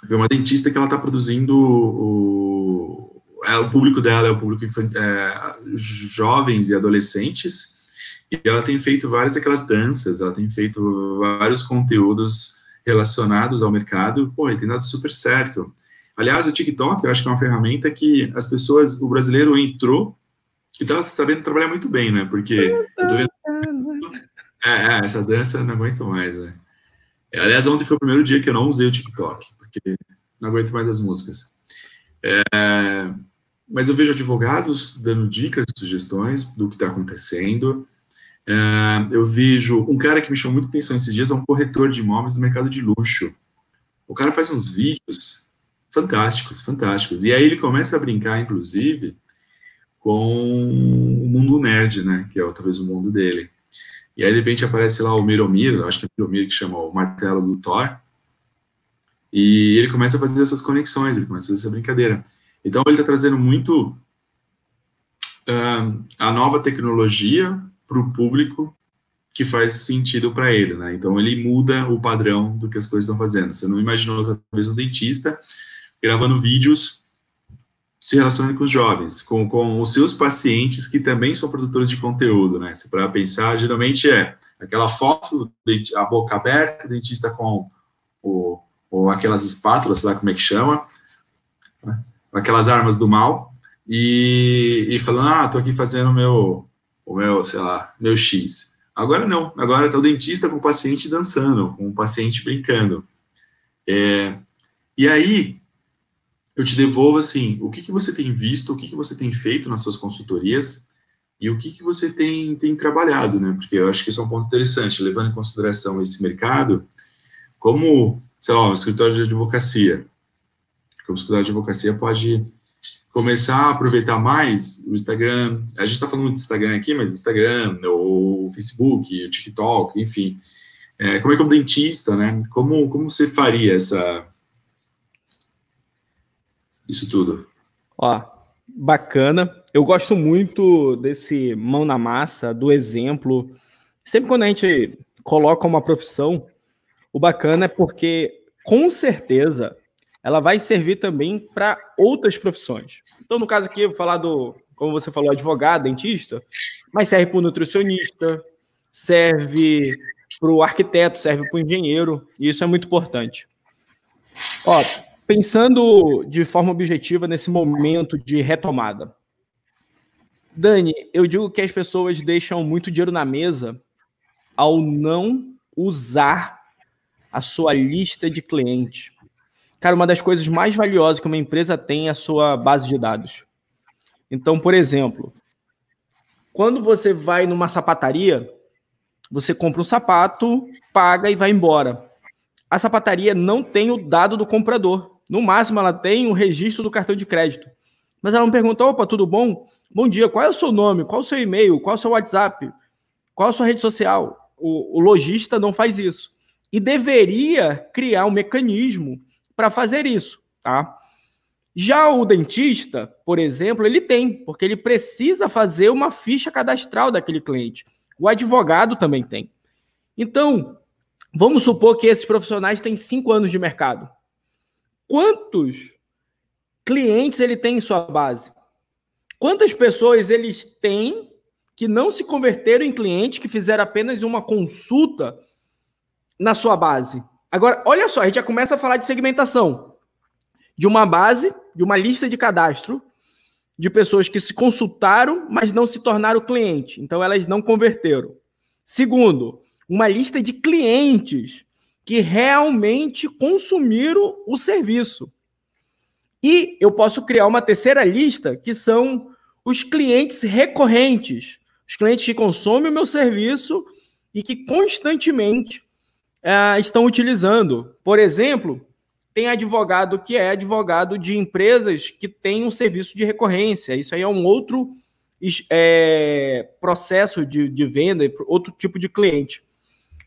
eu vi uma dentista que ela está produzindo o, é, o público dela é o público é, jovens e adolescentes, E ela tem feito várias daquelas danças, ela tem feito vários conteúdos relacionados ao mercado, pô, e tem dado super certo. Aliás, o TikTok, eu acho que é uma ferramenta que as pessoas, o brasileiro entrou e tá sabendo trabalhar muito bem, né? Porque. É, é, essa dança não aguento mais, né? Aliás, ontem foi o primeiro dia que eu não usei o TikTok, porque não aguento mais as músicas. É, mas eu vejo advogados dando dicas, sugestões do que está acontecendo. É, eu vejo um cara que me chamou muita atenção esses dias, é um corretor de imóveis do mercado de luxo. O cara faz uns vídeos fantásticos, fantásticos. E aí ele começa a brincar, inclusive, com o mundo nerd, né? Que é talvez o mundo dele. E aí, de repente, aparece lá o Miromir, acho que é o Miromir que chama o martelo do Thor, e ele começa a fazer essas conexões, ele começa a fazer essa brincadeira. Então, ele está trazendo muito uh, a nova tecnologia para o público que faz sentido para ele, né? Então, ele muda o padrão do que as coisas estão fazendo. Você não imaginou, talvez, um dentista gravando vídeos se relacionando com os jovens, com, com os seus pacientes que também são produtores de conteúdo, né? Se para pensar, geralmente é aquela foto, a boca aberta, o dentista com o, ou aquelas espátulas, sei lá como é que chama, né? aquelas armas do mal, e, e falando, ah, tô aqui fazendo meu, o meu, sei lá, meu X. Agora não, agora tá o dentista com o paciente dançando, com o paciente brincando. É, e aí, eu te devolvo assim, o que, que você tem visto, o que, que você tem feito nas suas consultorias e o que, que você tem, tem trabalhado, né? Porque eu acho que isso é um ponto interessante, levando em consideração esse mercado, como, sei lá, um escritório de advocacia. Como escritório de advocacia pode começar a aproveitar mais o Instagram. A gente está falando do Instagram aqui, mas Instagram, o Facebook, o TikTok, enfim. É, como é que é um dentista, né? Como, como você faria essa, isso tudo. Ó, bacana. Eu gosto muito desse mão na massa, do exemplo. Sempre quando a gente coloca uma profissão, o bacana é porque, com certeza, ela vai servir também para outras profissões. Então, no caso aqui, eu vou falar do, como você falou, advogado, dentista, mas serve para o nutricionista, serve para o arquiteto, serve para o engenheiro, e isso é muito importante. Ó, Pensando de forma objetiva nesse momento de retomada. Dani, eu digo que as pessoas deixam muito dinheiro na mesa ao não usar a sua lista de clientes. Cara, uma das coisas mais valiosas que uma empresa tem é a sua base de dados. Então, por exemplo, quando você vai numa sapataria, você compra um sapato, paga e vai embora. A sapataria não tem o dado do comprador. No máximo, ela tem o registro do cartão de crédito. Mas ela me perguntou: opa, tudo bom? Bom dia, qual é o seu nome? Qual é o seu e-mail? Qual é o seu WhatsApp? Qual é a sua rede social? O, o lojista não faz isso. E deveria criar um mecanismo para fazer isso, tá? Já o dentista, por exemplo, ele tem, porque ele precisa fazer uma ficha cadastral daquele cliente. O advogado também tem. Então, vamos supor que esses profissionais têm cinco anos de mercado quantos clientes ele tem em sua base? Quantas pessoas eles têm que não se converteram em clientes, que fizeram apenas uma consulta na sua base? Agora, olha só, a gente já começa a falar de segmentação. De uma base, de uma lista de cadastro, de pessoas que se consultaram, mas não se tornaram cliente. Então, elas não converteram. Segundo, uma lista de clientes que realmente consumiram o serviço. E eu posso criar uma terceira lista, que são os clientes recorrentes, os clientes que consomem o meu serviço e que constantemente uh, estão utilizando. Por exemplo, tem advogado que é advogado de empresas que têm um serviço de recorrência. Isso aí é um outro é, processo de, de venda, outro tipo de cliente.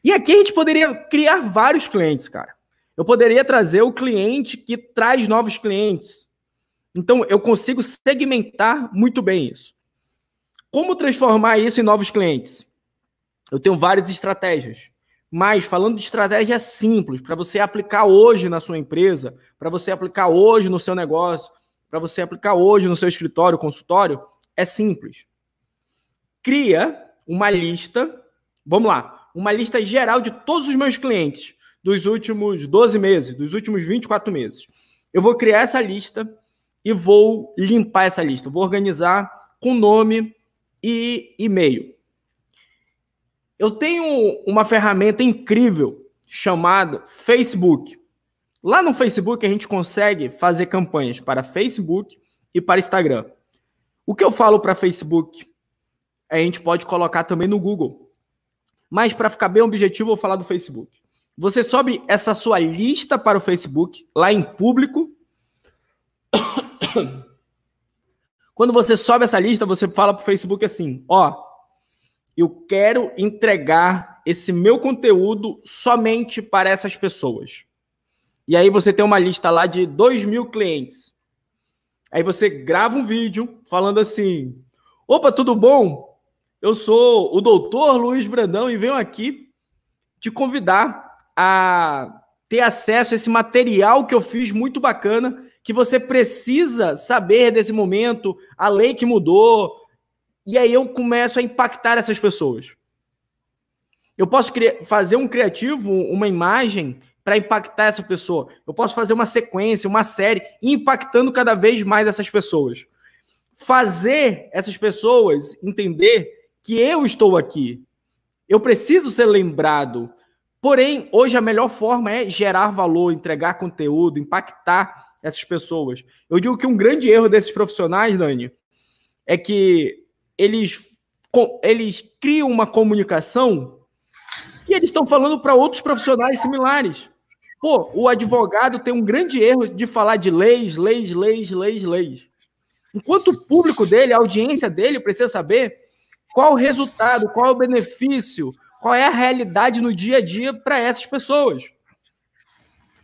E aqui a gente poderia criar vários clientes, cara. Eu poderia trazer o cliente que traz novos clientes. Então, eu consigo segmentar muito bem isso. Como transformar isso em novos clientes? Eu tenho várias estratégias. Mas, falando de estratégia simples, para você aplicar hoje na sua empresa, para você aplicar hoje no seu negócio, para você aplicar hoje no seu escritório, consultório, é simples. Cria uma lista, vamos lá, uma lista geral de todos os meus clientes dos últimos 12 meses, dos últimos 24 meses. Eu vou criar essa lista e vou limpar essa lista, vou organizar com nome e e-mail. Eu tenho uma ferramenta incrível chamada Facebook. Lá no Facebook a gente consegue fazer campanhas para Facebook e para Instagram. O que eu falo para Facebook, a gente pode colocar também no Google. Mas para ficar bem objetivo, eu vou falar do Facebook. Você sobe essa sua lista para o Facebook, lá em público. Quando você sobe essa lista, você fala para o Facebook assim: ó, eu quero entregar esse meu conteúdo somente para essas pessoas. E aí você tem uma lista lá de 2 mil clientes. Aí você grava um vídeo falando assim: opa, tudo bom? Eu sou o doutor Luiz Brandão e venho aqui te convidar a ter acesso a esse material que eu fiz muito bacana, que você precisa saber desse momento, a lei que mudou. E aí eu começo a impactar essas pessoas. Eu posso fazer um criativo, uma imagem para impactar essa pessoa. Eu posso fazer uma sequência, uma série, impactando cada vez mais essas pessoas. Fazer essas pessoas entender que eu estou aqui. Eu preciso ser lembrado. Porém, hoje a melhor forma é gerar valor, entregar conteúdo, impactar essas pessoas. Eu digo que um grande erro desses profissionais, Dani, é que eles, eles criam uma comunicação e eles estão falando para outros profissionais similares. Pô, o advogado tem um grande erro de falar de leis, leis, leis, leis, leis. Enquanto o público dele, a audiência dele precisa saber qual o resultado, qual o benefício, qual é a realidade no dia a dia para essas pessoas.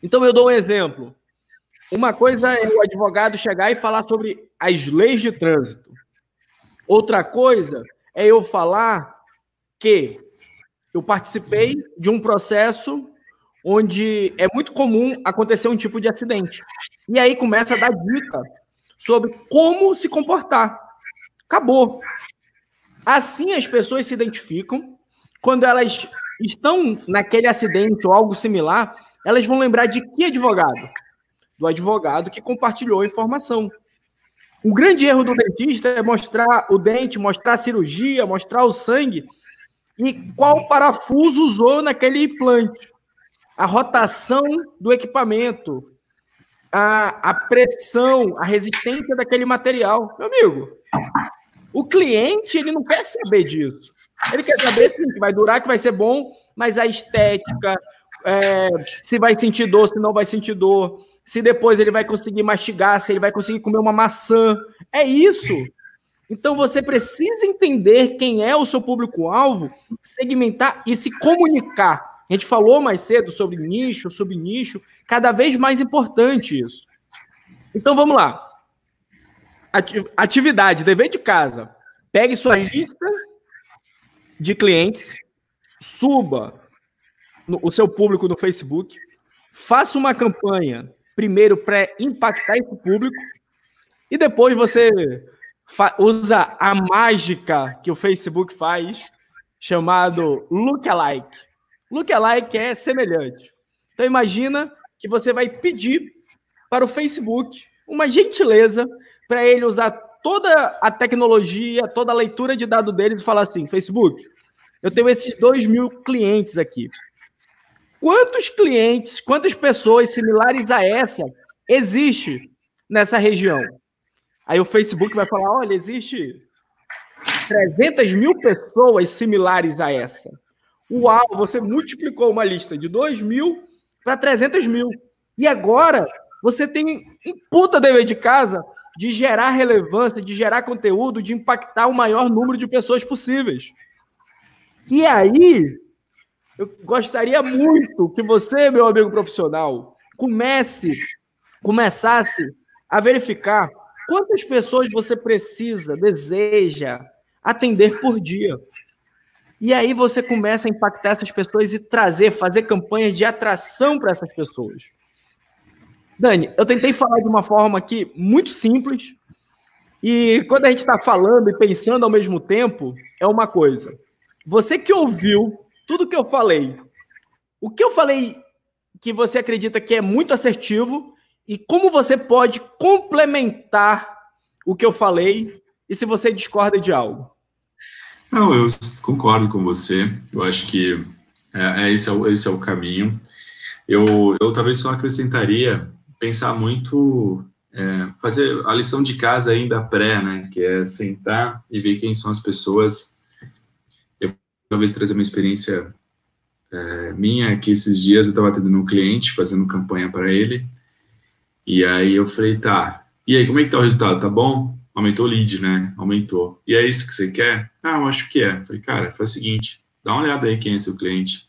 Então eu dou um exemplo. Uma coisa é o advogado chegar e falar sobre as leis de trânsito. Outra coisa é eu falar que eu participei de um processo onde é muito comum acontecer um tipo de acidente. E aí começa a dar dica sobre como se comportar. Acabou. Assim as pessoas se identificam. Quando elas estão naquele acidente ou algo similar, elas vão lembrar de que advogado? Do advogado que compartilhou a informação. O grande erro do dentista é mostrar o dente, mostrar a cirurgia, mostrar o sangue e qual parafuso usou naquele implante a rotação do equipamento, a, a pressão, a resistência daquele material. Meu amigo, o cliente ele não quer saber disso. Ele quer saber que vai durar, que vai ser bom, mas a estética, é, se vai sentir dor, se não vai sentir dor, se depois ele vai conseguir mastigar, se ele vai conseguir comer uma maçã. É isso. Então você precisa entender quem é o seu público-alvo, segmentar e se comunicar. A gente falou mais cedo sobre nicho, sobre nicho, cada vez mais importante isso. Então vamos lá. Atividade, dever de casa. Pegue sua lista de clientes, suba o seu público no Facebook, faça uma campanha, primeiro para impactar esse público, e depois você usa a mágica que o Facebook faz, chamado Lookalike. Lookalike é semelhante. Então imagina que você vai pedir para o Facebook uma gentileza para ele usar toda a tecnologia, toda a leitura de dado deles e falar assim, Facebook, eu tenho esses dois mil clientes aqui. Quantos clientes, quantas pessoas similares a essa existe nessa região? Aí o Facebook vai falar, olha, existe 300 mil pessoas similares a essa. Uau, você multiplicou uma lista de 2 mil para 300 mil. E agora você tem um puta dever de casa de gerar relevância, de gerar conteúdo, de impactar o maior número de pessoas possíveis. E aí, eu gostaria muito que você, meu amigo profissional, comece, começasse a verificar quantas pessoas você precisa, deseja atender por dia. E aí você começa a impactar essas pessoas e trazer, fazer campanhas de atração para essas pessoas. Dani, eu tentei falar de uma forma aqui muito simples. E quando a gente está falando e pensando ao mesmo tempo, é uma coisa. você que ouviu tudo que eu falei, o que eu falei que você acredita que é muito assertivo e como você pode complementar o que eu falei e se você discorda de algo? Não, eu concordo com você. Eu acho que é, é esse, é o, esse é o caminho. Eu, eu talvez só acrescentaria pensar muito, é, fazer a lição de casa ainda pré, né? Que é sentar e ver quem são as pessoas. Talvez trazer uma experiência é, minha que esses dias eu estava atendendo um cliente, fazendo campanha para ele. E aí eu falei, tá, e aí, como é que tá o resultado? Tá bom? Aumentou o lead, né? Aumentou. E é isso que você quer? Ah, eu acho que é. falei, cara, faz o seguinte, dá uma olhada aí quem é seu cliente.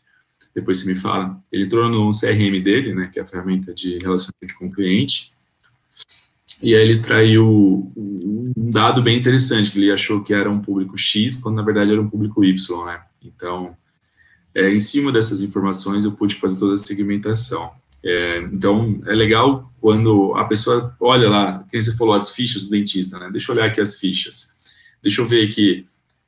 Depois você me fala. Ele entrou no CRM dele, né? Que é a ferramenta de relacionamento com o cliente. E aí ele extraiu um dado bem interessante, que ele achou que era um público X, quando na verdade era um público Y, né? Então, é, em cima dessas informações, eu pude fazer toda a segmentação. É, então, é legal quando a pessoa olha lá, quem você falou, as fichas do dentista, né? Deixa eu olhar aqui as fichas. Deixa eu ver aqui,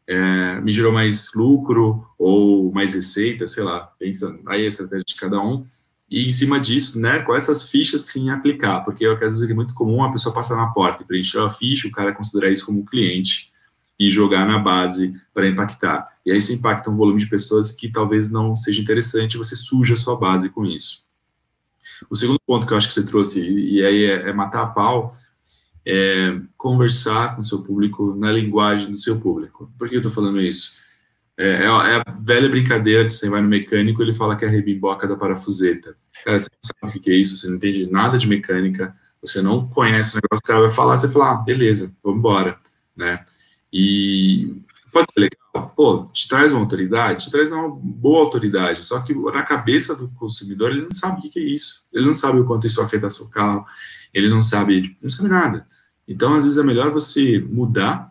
é, me gerou mais lucro ou mais receita, sei lá, pensa aí a estratégia de cada um. E em cima disso, né, com essas fichas sim aplicar, porque às vezes é muito comum a pessoa passar na porta e preencher a ficha, o cara considerar isso como cliente e jogar na base para impactar. E aí você impacta um volume de pessoas que talvez não seja interessante, você suja a sua base com isso. O segundo ponto que eu acho que você trouxe, e aí é, é matar a pau, é conversar com o seu público na linguagem do seu público. Por que eu estou falando isso? É, é, é, a velha brincadeira que você vai no mecânico ele fala que é a rebimboca da parafuseta. Cara, você não sabe o que é isso, você não entende nada de mecânica, você não conhece o negócio, o cara vai falar, você fala, ah, beleza, vamos embora, né? E pode ser legal, pô, te traz uma autoridade, te traz uma boa autoridade, só que na cabeça do consumidor ele não sabe o que é isso, ele não sabe o quanto isso afeta seu carro, ele não sabe, não sabe nada. Então, às vezes é melhor você mudar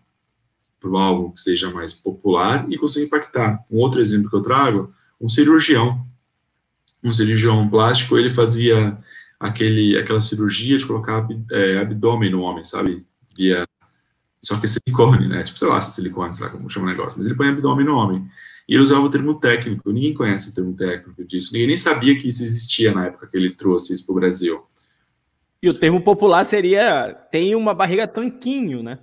para algo que seja mais popular e conseguir impactar. Um outro exemplo que eu trago, um cirurgião. Um cirurgião plástico, ele fazia aquele, aquela cirurgia de colocar é, abdômen no homem, sabe? Via só que é silicone, né? Tipo, sei lá, se é silicone, sei lá como chama o negócio. Mas ele põe abdômen no homem. E ele usava o termo técnico. Ninguém conhece o termo técnico disso. Ninguém nem sabia que isso existia na época que ele trouxe isso para o Brasil. E o termo popular seria tem uma barriga tanquinho, né?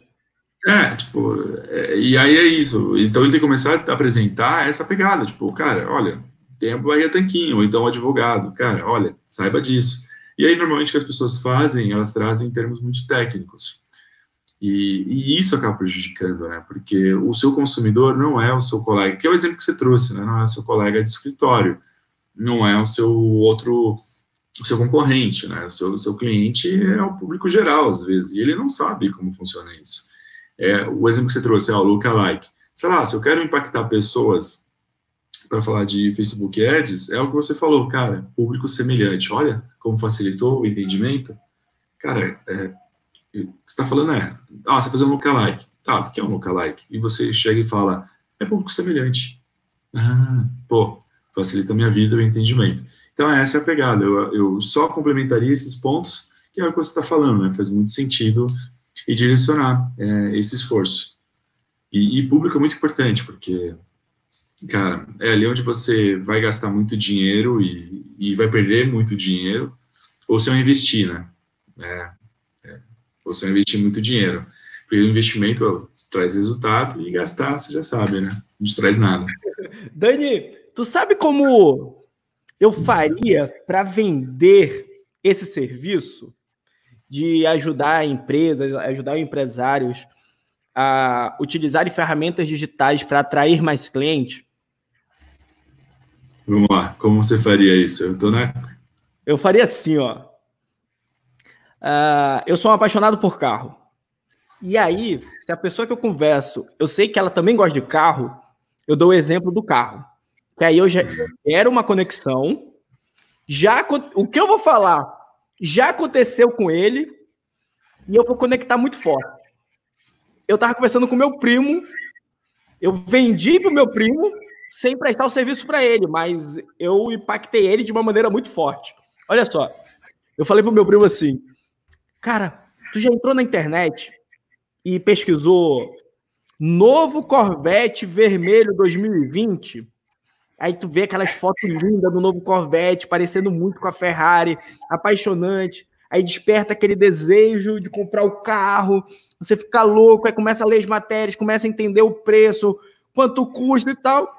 É, tipo, é, e aí é isso. Então ele tem que começar a apresentar essa pegada, tipo, cara, olha, tem a barriga tanquinho, ou então advogado, cara, olha, saiba disso. E aí, normalmente, o que as pessoas fazem, elas trazem termos muito técnicos. E, e, isso acaba prejudicando, né? Porque o seu consumidor não é o seu colega, que é o exemplo que você trouxe, né? Não é o seu colega de escritório, não é o seu outro, o seu concorrente, né? O seu, o seu cliente é o público geral, às vezes, e ele não sabe como funciona isso. É, o exemplo que você trouxe é o lookalike. Sei lá, se eu quero impactar pessoas para falar de Facebook Ads, é o que você falou, cara, público semelhante. Olha como facilitou o entendimento. Cara, é, que está falando é, ah, você vai fazer um lookalike. Tá, o que é um lookalike? E você chega e fala, é público semelhante. Ah, pô, facilita a minha vida o entendimento. Então, essa é a pegada. Eu, eu só complementaria esses pontos, que é o que você está falando, né? Faz muito sentido e direcionar é, esse esforço. E, e público é muito importante, porque, cara, é ali onde você vai gastar muito dinheiro e, e vai perder muito dinheiro, ou se eu investir, né? É, você investir muito dinheiro. Porque o investimento traz resultado e gastar, você já sabe, né? Não te traz nada. Dani, tu sabe como eu faria para vender esse serviço de ajudar empresas, ajudar empresários a utilizarem ferramentas digitais para atrair mais clientes? Vamos lá, como você faria isso? Eu tô na. Eu faria assim, ó. Uh, eu sou um apaixonado por carro. E aí, se a pessoa que eu converso, eu sei que ela também gosta de carro, eu dou o exemplo do carro. Que aí eu já quero uma conexão. Já o que eu vou falar já aconteceu com ele e eu vou conectar muito forte. Eu tava conversando com meu primo, eu vendi pro meu primo sem prestar o serviço para ele, mas eu impactei ele de uma maneira muito forte. Olha só, eu falei pro meu primo assim: Cara, tu já entrou na internet e pesquisou Novo Corvette vermelho 2020. Aí tu vê aquelas fotos lindas do novo Corvette, parecendo muito com a Ferrari, apaixonante. Aí desperta aquele desejo de comprar o carro, você fica louco, aí começa a ler as matérias, começa a entender o preço, quanto custa e tal.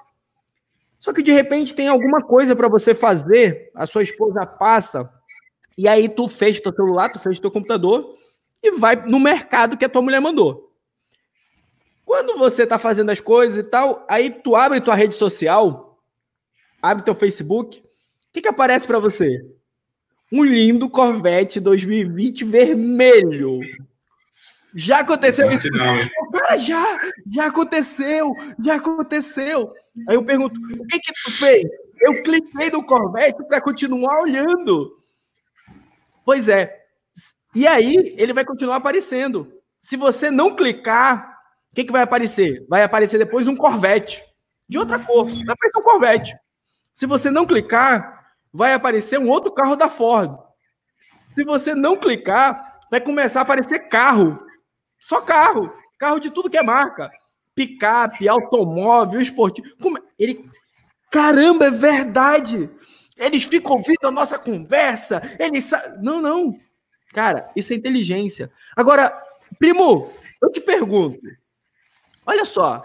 Só que de repente tem alguma coisa para você fazer, a sua esposa passa, e aí tu fez teu celular, tu fez teu computador e vai no mercado que a tua mulher mandou. Quando você está fazendo as coisas e tal, aí tu abre tua rede social, abre teu Facebook, o que, que aparece para você? Um lindo Corvette 2020 vermelho. Já aconteceu isso? Cara, já, já aconteceu, já aconteceu. Aí eu pergunto, o que que tu fez? Eu cliquei no Corvette para continuar olhando. Pois é. E aí ele vai continuar aparecendo. Se você não clicar, o que, que vai aparecer? Vai aparecer depois um Corvette de outra cor. Vai aparecer um Corvette. Se você não clicar, vai aparecer um outro carro da Ford. Se você não clicar, vai começar a aparecer carro. Só carro. Carro de tudo que é marca. Picape, automóvel, esportivo. Como... Ele. Caramba, é verdade! Eles ficam ouvindo a nossa conversa. Eles. Não, não. Cara, isso é inteligência. Agora, primo, eu te pergunto. Olha só.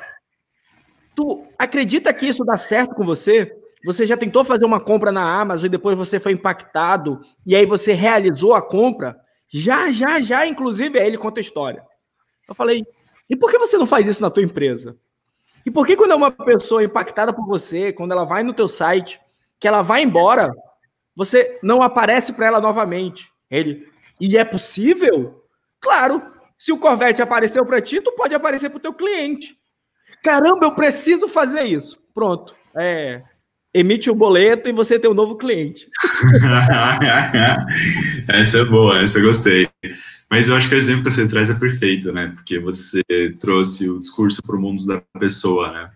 Tu acredita que isso dá certo com você? Você já tentou fazer uma compra na Amazon e depois você foi impactado e aí você realizou a compra? Já, já, já, inclusive, aí ele conta a história. Eu falei, e por que você não faz isso na tua empresa? E por que quando é uma pessoa impactada por você, quando ela vai no teu site, que ela vai embora, você não aparece para ela novamente? Ele, e é possível? Claro, se o Corvette apareceu para ti, tu pode aparecer para o teu cliente. Caramba, eu preciso fazer isso. Pronto. É, emite o boleto e você tem um novo cliente. essa é boa, essa eu gostei. Mas eu acho que o exemplo que você traz é perfeito, né? Porque você trouxe o discurso para o mundo da pessoa, né?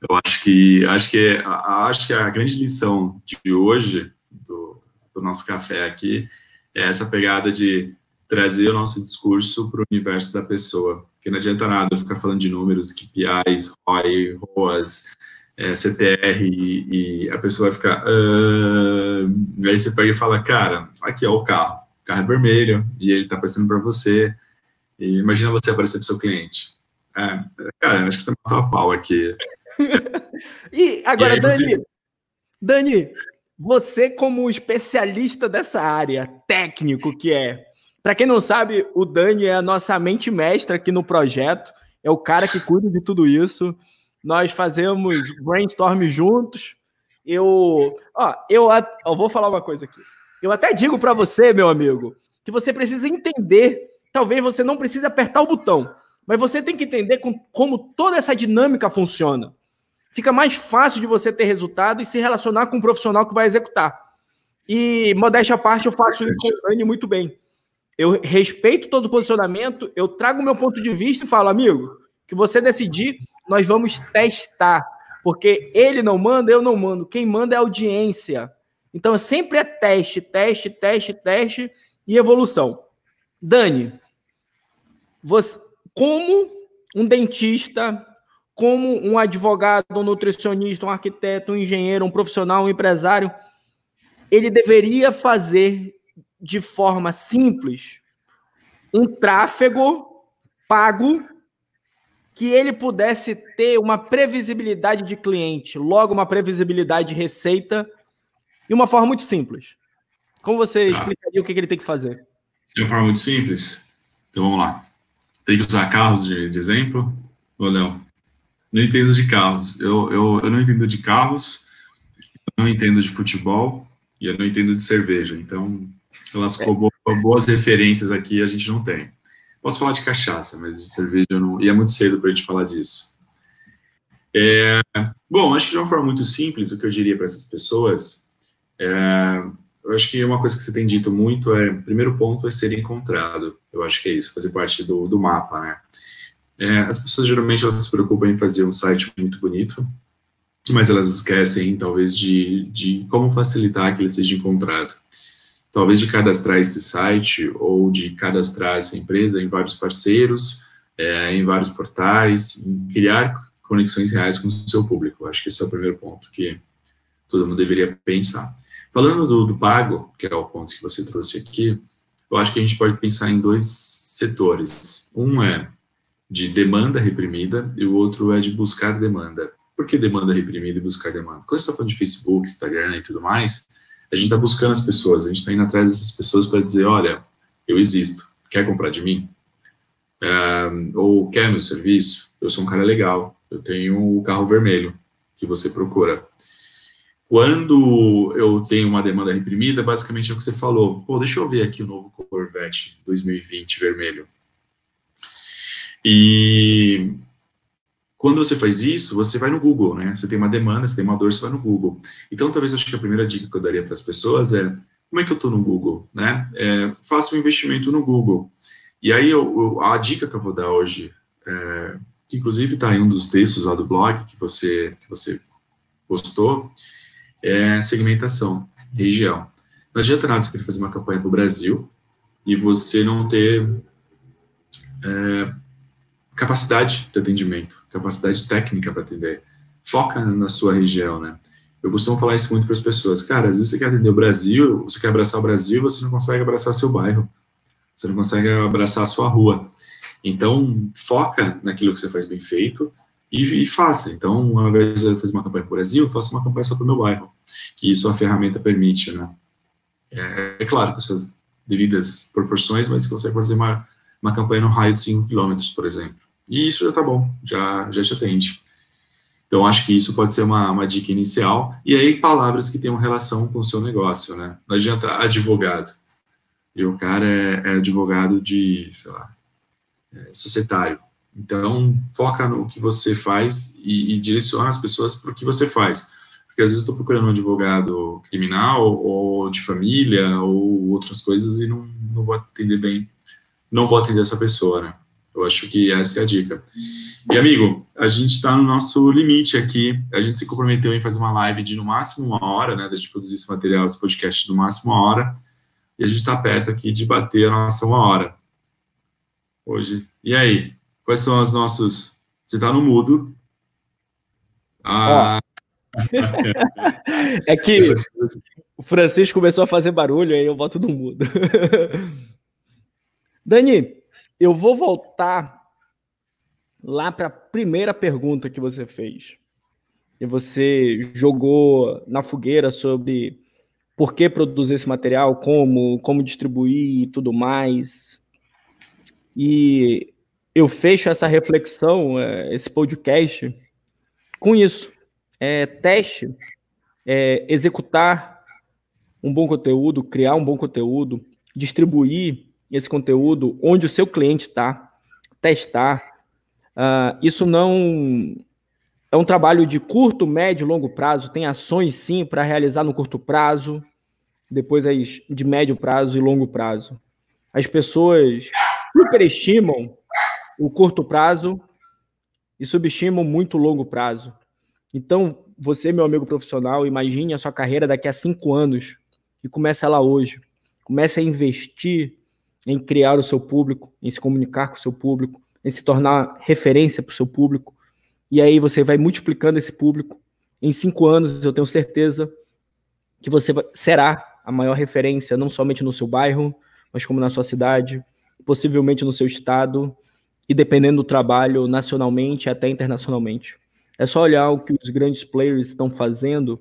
Eu acho que acho que acho que a grande lição de hoje do, do nosso café aqui é essa pegada de trazer o nosso discurso para o universo da pessoa. Porque não adianta nada eu ficar falando de números, KPIs, ROI, ROAS, é, CTR, e, e, a pessoa vai ficar. Uh, aí você pega e fala, cara, aqui é o carro. O carro é vermelho e ele está aparecendo para você. E imagina você aparecer para o seu cliente. É, cara, acho que você matou a pau aqui. E agora, e aí, Dani, você... Dani, você como especialista dessa área, técnico que é, para quem não sabe, o Dani é a nossa mente mestra aqui no projeto, é o cara que cuida de tudo isso. Nós fazemos brainstorm juntos. Eu, ó, eu, eu vou falar uma coisa aqui. Eu até digo para você, meu amigo, que você precisa entender. Talvez você não precise apertar o botão, mas você tem que entender com, como toda essa dinâmica funciona. Fica mais fácil de você ter resultado e se relacionar com um profissional que vai executar. E, modéstia à parte, eu faço isso com o Dani muito bem. Eu respeito todo o posicionamento, eu trago o meu ponto de vista e falo, amigo, que você decidir, nós vamos testar. Porque ele não manda, eu não mando. Quem manda é a audiência. Então, sempre é teste, teste, teste, teste e evolução. Dani, você, como um dentista, como um advogado, um nutricionista, um arquiteto, um engenheiro, um profissional, um empresário, ele deveria fazer de forma simples um tráfego pago que ele pudesse ter uma previsibilidade de cliente, logo uma previsibilidade de receita, de uma forma muito simples. Como você tá. explicaria o que ele tem que fazer? De uma forma muito simples? Então vamos lá. Tem que usar carros de, de exemplo? Ou não? Não entendo de carros. Eu, eu, eu não entendo de carros, não entendo de futebol e eu não entendo de cerveja. Então, elas é. boas referências aqui a gente não tem. Posso falar de cachaça, mas de cerveja eu não. E é muito cedo para a gente falar disso. É, bom, acho que de uma forma muito simples, o que eu diria para essas pessoas, é, eu acho que uma coisa que você tem dito muito é: primeiro ponto é ser encontrado. Eu acho que é isso, fazer parte do, do mapa, né? É, as pessoas geralmente elas se preocupam em fazer um site muito bonito, mas elas esquecem, talvez, de, de como facilitar que ele seja encontrado talvez de cadastrar esse site ou de cadastrar essa empresa em vários parceiros, é, em vários portais, em criar conexões reais com o seu público. Acho que esse é o primeiro ponto que todo mundo deveria pensar. Falando do, do pago, que é o ponto que você trouxe aqui, eu acho que a gente pode pensar em dois setores. Um é de demanda reprimida e o outro é de buscar demanda. Por que demanda reprimida e buscar demanda? Quando a gente está falando de Facebook, Instagram e tudo mais, a gente está buscando as pessoas, a gente está indo atrás dessas pessoas para dizer, olha, eu existo, quer comprar de mim? ou quer meu serviço? Eu sou um cara legal, eu tenho o carro vermelho que você procura. Quando eu tenho uma demanda reprimida, basicamente é o que você falou. Pô, deixa eu ver aqui o novo Corvette 2020 vermelho. E quando você faz isso, você vai no Google, né? Você tem uma demanda, você tem uma dor, você vai no Google. Então, talvez acho que a primeira dica que eu daria para as pessoas é como é que eu estou no Google, né? É, faça um investimento no Google. E aí, eu, a dica que eu vou dar hoje, é, que inclusive está em um dos textos lá do blog que você, que você postou, é segmentação, região. Não adianta nada você querer fazer uma campanha para o Brasil e você não ter é, capacidade de atendimento, capacidade técnica para atender. Foca na sua região, né? Eu costumo falar isso muito para as pessoas. Cara, às vezes você quer atender o Brasil, você quer abraçar o Brasil, você não consegue abraçar seu bairro, você não consegue abraçar a sua rua. Então, foca naquilo que você faz bem feito e, e faça. Então, ao invés de fazer uma campanha para o Brasil, faça uma campanha só para o meu bairro, que isso a ferramenta permite, né? É, é, claro, com suas devidas proporções, mas você consegue fazer uma, uma campanha no raio de 5 km, por exemplo. E isso já está bom, já, já te atende. Então, acho que isso pode ser uma, uma dica inicial. E aí, palavras que tenham relação com o seu negócio, né? Não adianta advogado. E o cara é, é advogado de, sei lá, é, societário. Então, foca no que você faz e, e direciona as pessoas para o que você faz. Porque às vezes estou procurando um advogado criminal ou de família ou outras coisas e não, não vou atender bem, não vou atender essa pessoa, né? Eu acho que essa é a dica. E, amigo, a gente está no nosso limite aqui. A gente se comprometeu em fazer uma live de no máximo uma hora, né? Gente produzir esse material, esse podcast no máximo uma hora. E a gente está perto aqui de bater a nossa uma hora. Hoje. E aí? Quais são os nossos. Você está no mudo. Ah. é que o Francisco começou a fazer barulho, aí eu boto no mudo. Dani, eu vou voltar lá para a primeira pergunta que você fez. E você jogou na fogueira sobre por que produzir esse material, como, como distribuir e tudo mais. E eu fecho essa reflexão, é, esse podcast, com isso. É, teste, é, executar um bom conteúdo, criar um bom conteúdo, distribuir esse conteúdo onde o seu cliente está, testar. Uh, isso não é um trabalho de curto, médio e longo prazo. Tem ações sim para realizar no curto prazo, depois as de médio prazo e longo prazo. As pessoas superestimam o curto prazo e subestimam muito o longo prazo. Então, você, meu amigo profissional, imagine a sua carreira daqui a cinco anos e comece ela hoje. Comece a investir em criar o seu público, em se comunicar com o seu público, em se tornar referência para o seu público. E aí você vai multiplicando esse público. Em cinco anos, eu tenho certeza que você será a maior referência, não somente no seu bairro, mas como na sua cidade, possivelmente no seu estado e dependendo do trabalho nacionalmente até internacionalmente. É só olhar o que os grandes players estão fazendo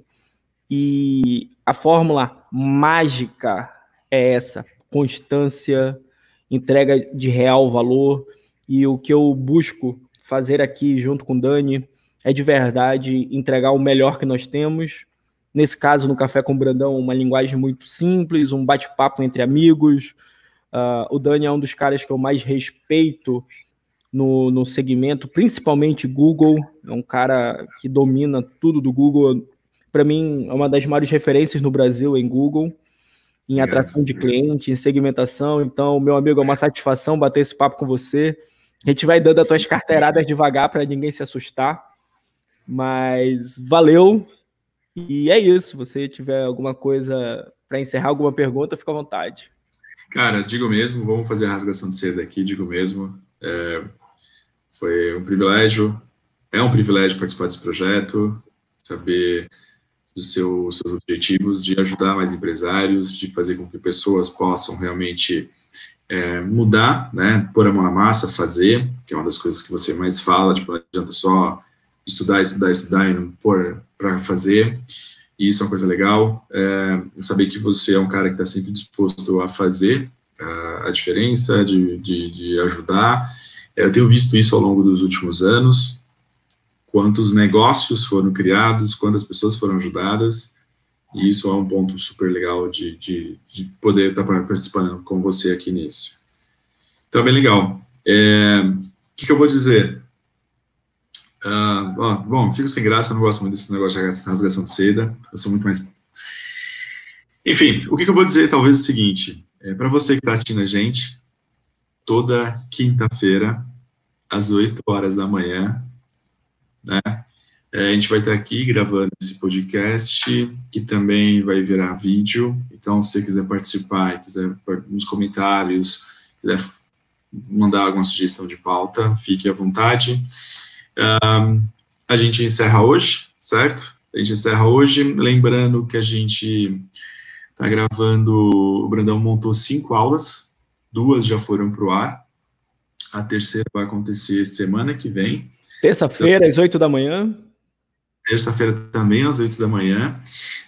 e a fórmula mágica é essa: constância, entrega de real valor. E o que eu busco fazer aqui junto com o Dani é de verdade entregar o melhor que nós temos. Nesse caso, no Café com o Brandão, uma linguagem muito simples, um bate-papo entre amigos, Uh, o Dani é um dos caras que eu mais respeito no, no segmento, principalmente Google. É um cara que domina tudo do Google. Para mim, é uma das maiores referências no Brasil em Google, em atração de cliente, em segmentação. Então, meu amigo, é uma satisfação bater esse papo com você. A gente vai dando as tuas carteiradas devagar para ninguém se assustar. Mas valeu. E é isso. Se você tiver alguma coisa para encerrar, alguma pergunta, fica à vontade. Cara, digo mesmo, vamos fazer a rasgação de seda aqui, digo mesmo. É, Foi um privilégio, é um privilégio participar desse projeto, saber dos seu, seus objetivos de ajudar mais empresários, de fazer com que pessoas possam realmente é, mudar, né, pôr a mão na massa, fazer, que é uma das coisas que você mais fala, tipo, não adianta só estudar, estudar, estudar e não pôr para fazer, e isso é uma coisa legal, é, saber que você é um cara que está sempre disposto a fazer a, a diferença, de, de, de ajudar, é, eu tenho visto isso ao longo dos últimos anos, quantos negócios foram criados, quantas pessoas foram ajudadas, e isso é um ponto super legal de, de, de poder estar participando com você aqui nisso. Então, é bem legal. É, o que, que, eu vou dizer? Ó, bom, fico sem graça, não gosto muito desse negócio de rasgação de seda, eu sou muito mais... Enfim, o que, que eu vou dizer talvez é o seguinte, é, para você que está assistindo a gente, toda quinta-feira, às 8 horas da manhã, né? É, a gente vai estar aqui gravando esse podcast, que também vai virar vídeo. Então, se você quiser participar, quiser nos comentários, quiser mandar alguma sugestão de pauta, fique à vontade. Um, a gente encerra hoje, certo? A gente encerra hoje, lembrando que a gente está gravando, o Brandão montou cinco aulas, duas já foram para o ar, a terceira vai acontecer semana que vem. Terça-feira, às 8 da manhã. Terça-feira também, às 8 da manhã.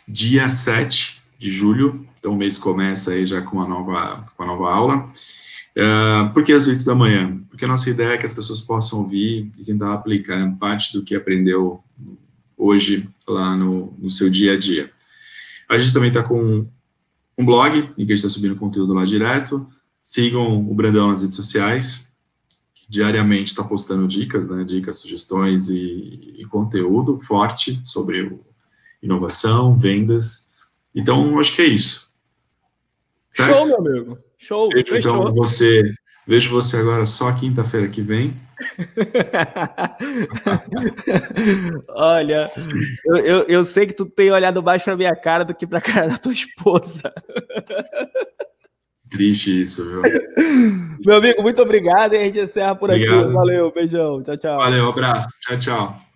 Dia 7 de julho, então o mês começa aí já com a nova, com a nova aula. Uh, por que às 8 da manhã? Porque a nossa ideia é que as pessoas possam ouvir e tentar aplicar parte do que aprendeu hoje lá no, no seu dia a dia. A gente também está com um blog, em que a gente está subindo conteúdo lá direto. Sigam o Brandão nas redes sociais, diariamente está postando dicas, né, dicas, sugestões e, e conteúdo forte sobre inovação, vendas. Então, acho que é isso. Certo? Show, meu amigo. Show. Vejo, então, você, vejo você agora só quinta-feira que vem. Olha, eu, eu, eu, sei que tu tem olhado mais para minha cara do que para a cara da tua esposa. Triste isso, viu? Meu amigo, muito obrigado e a gente encerra por obrigado. aqui. Valeu, beijão. Tchau, tchau. Valeu, abraço. Tchau, tchau.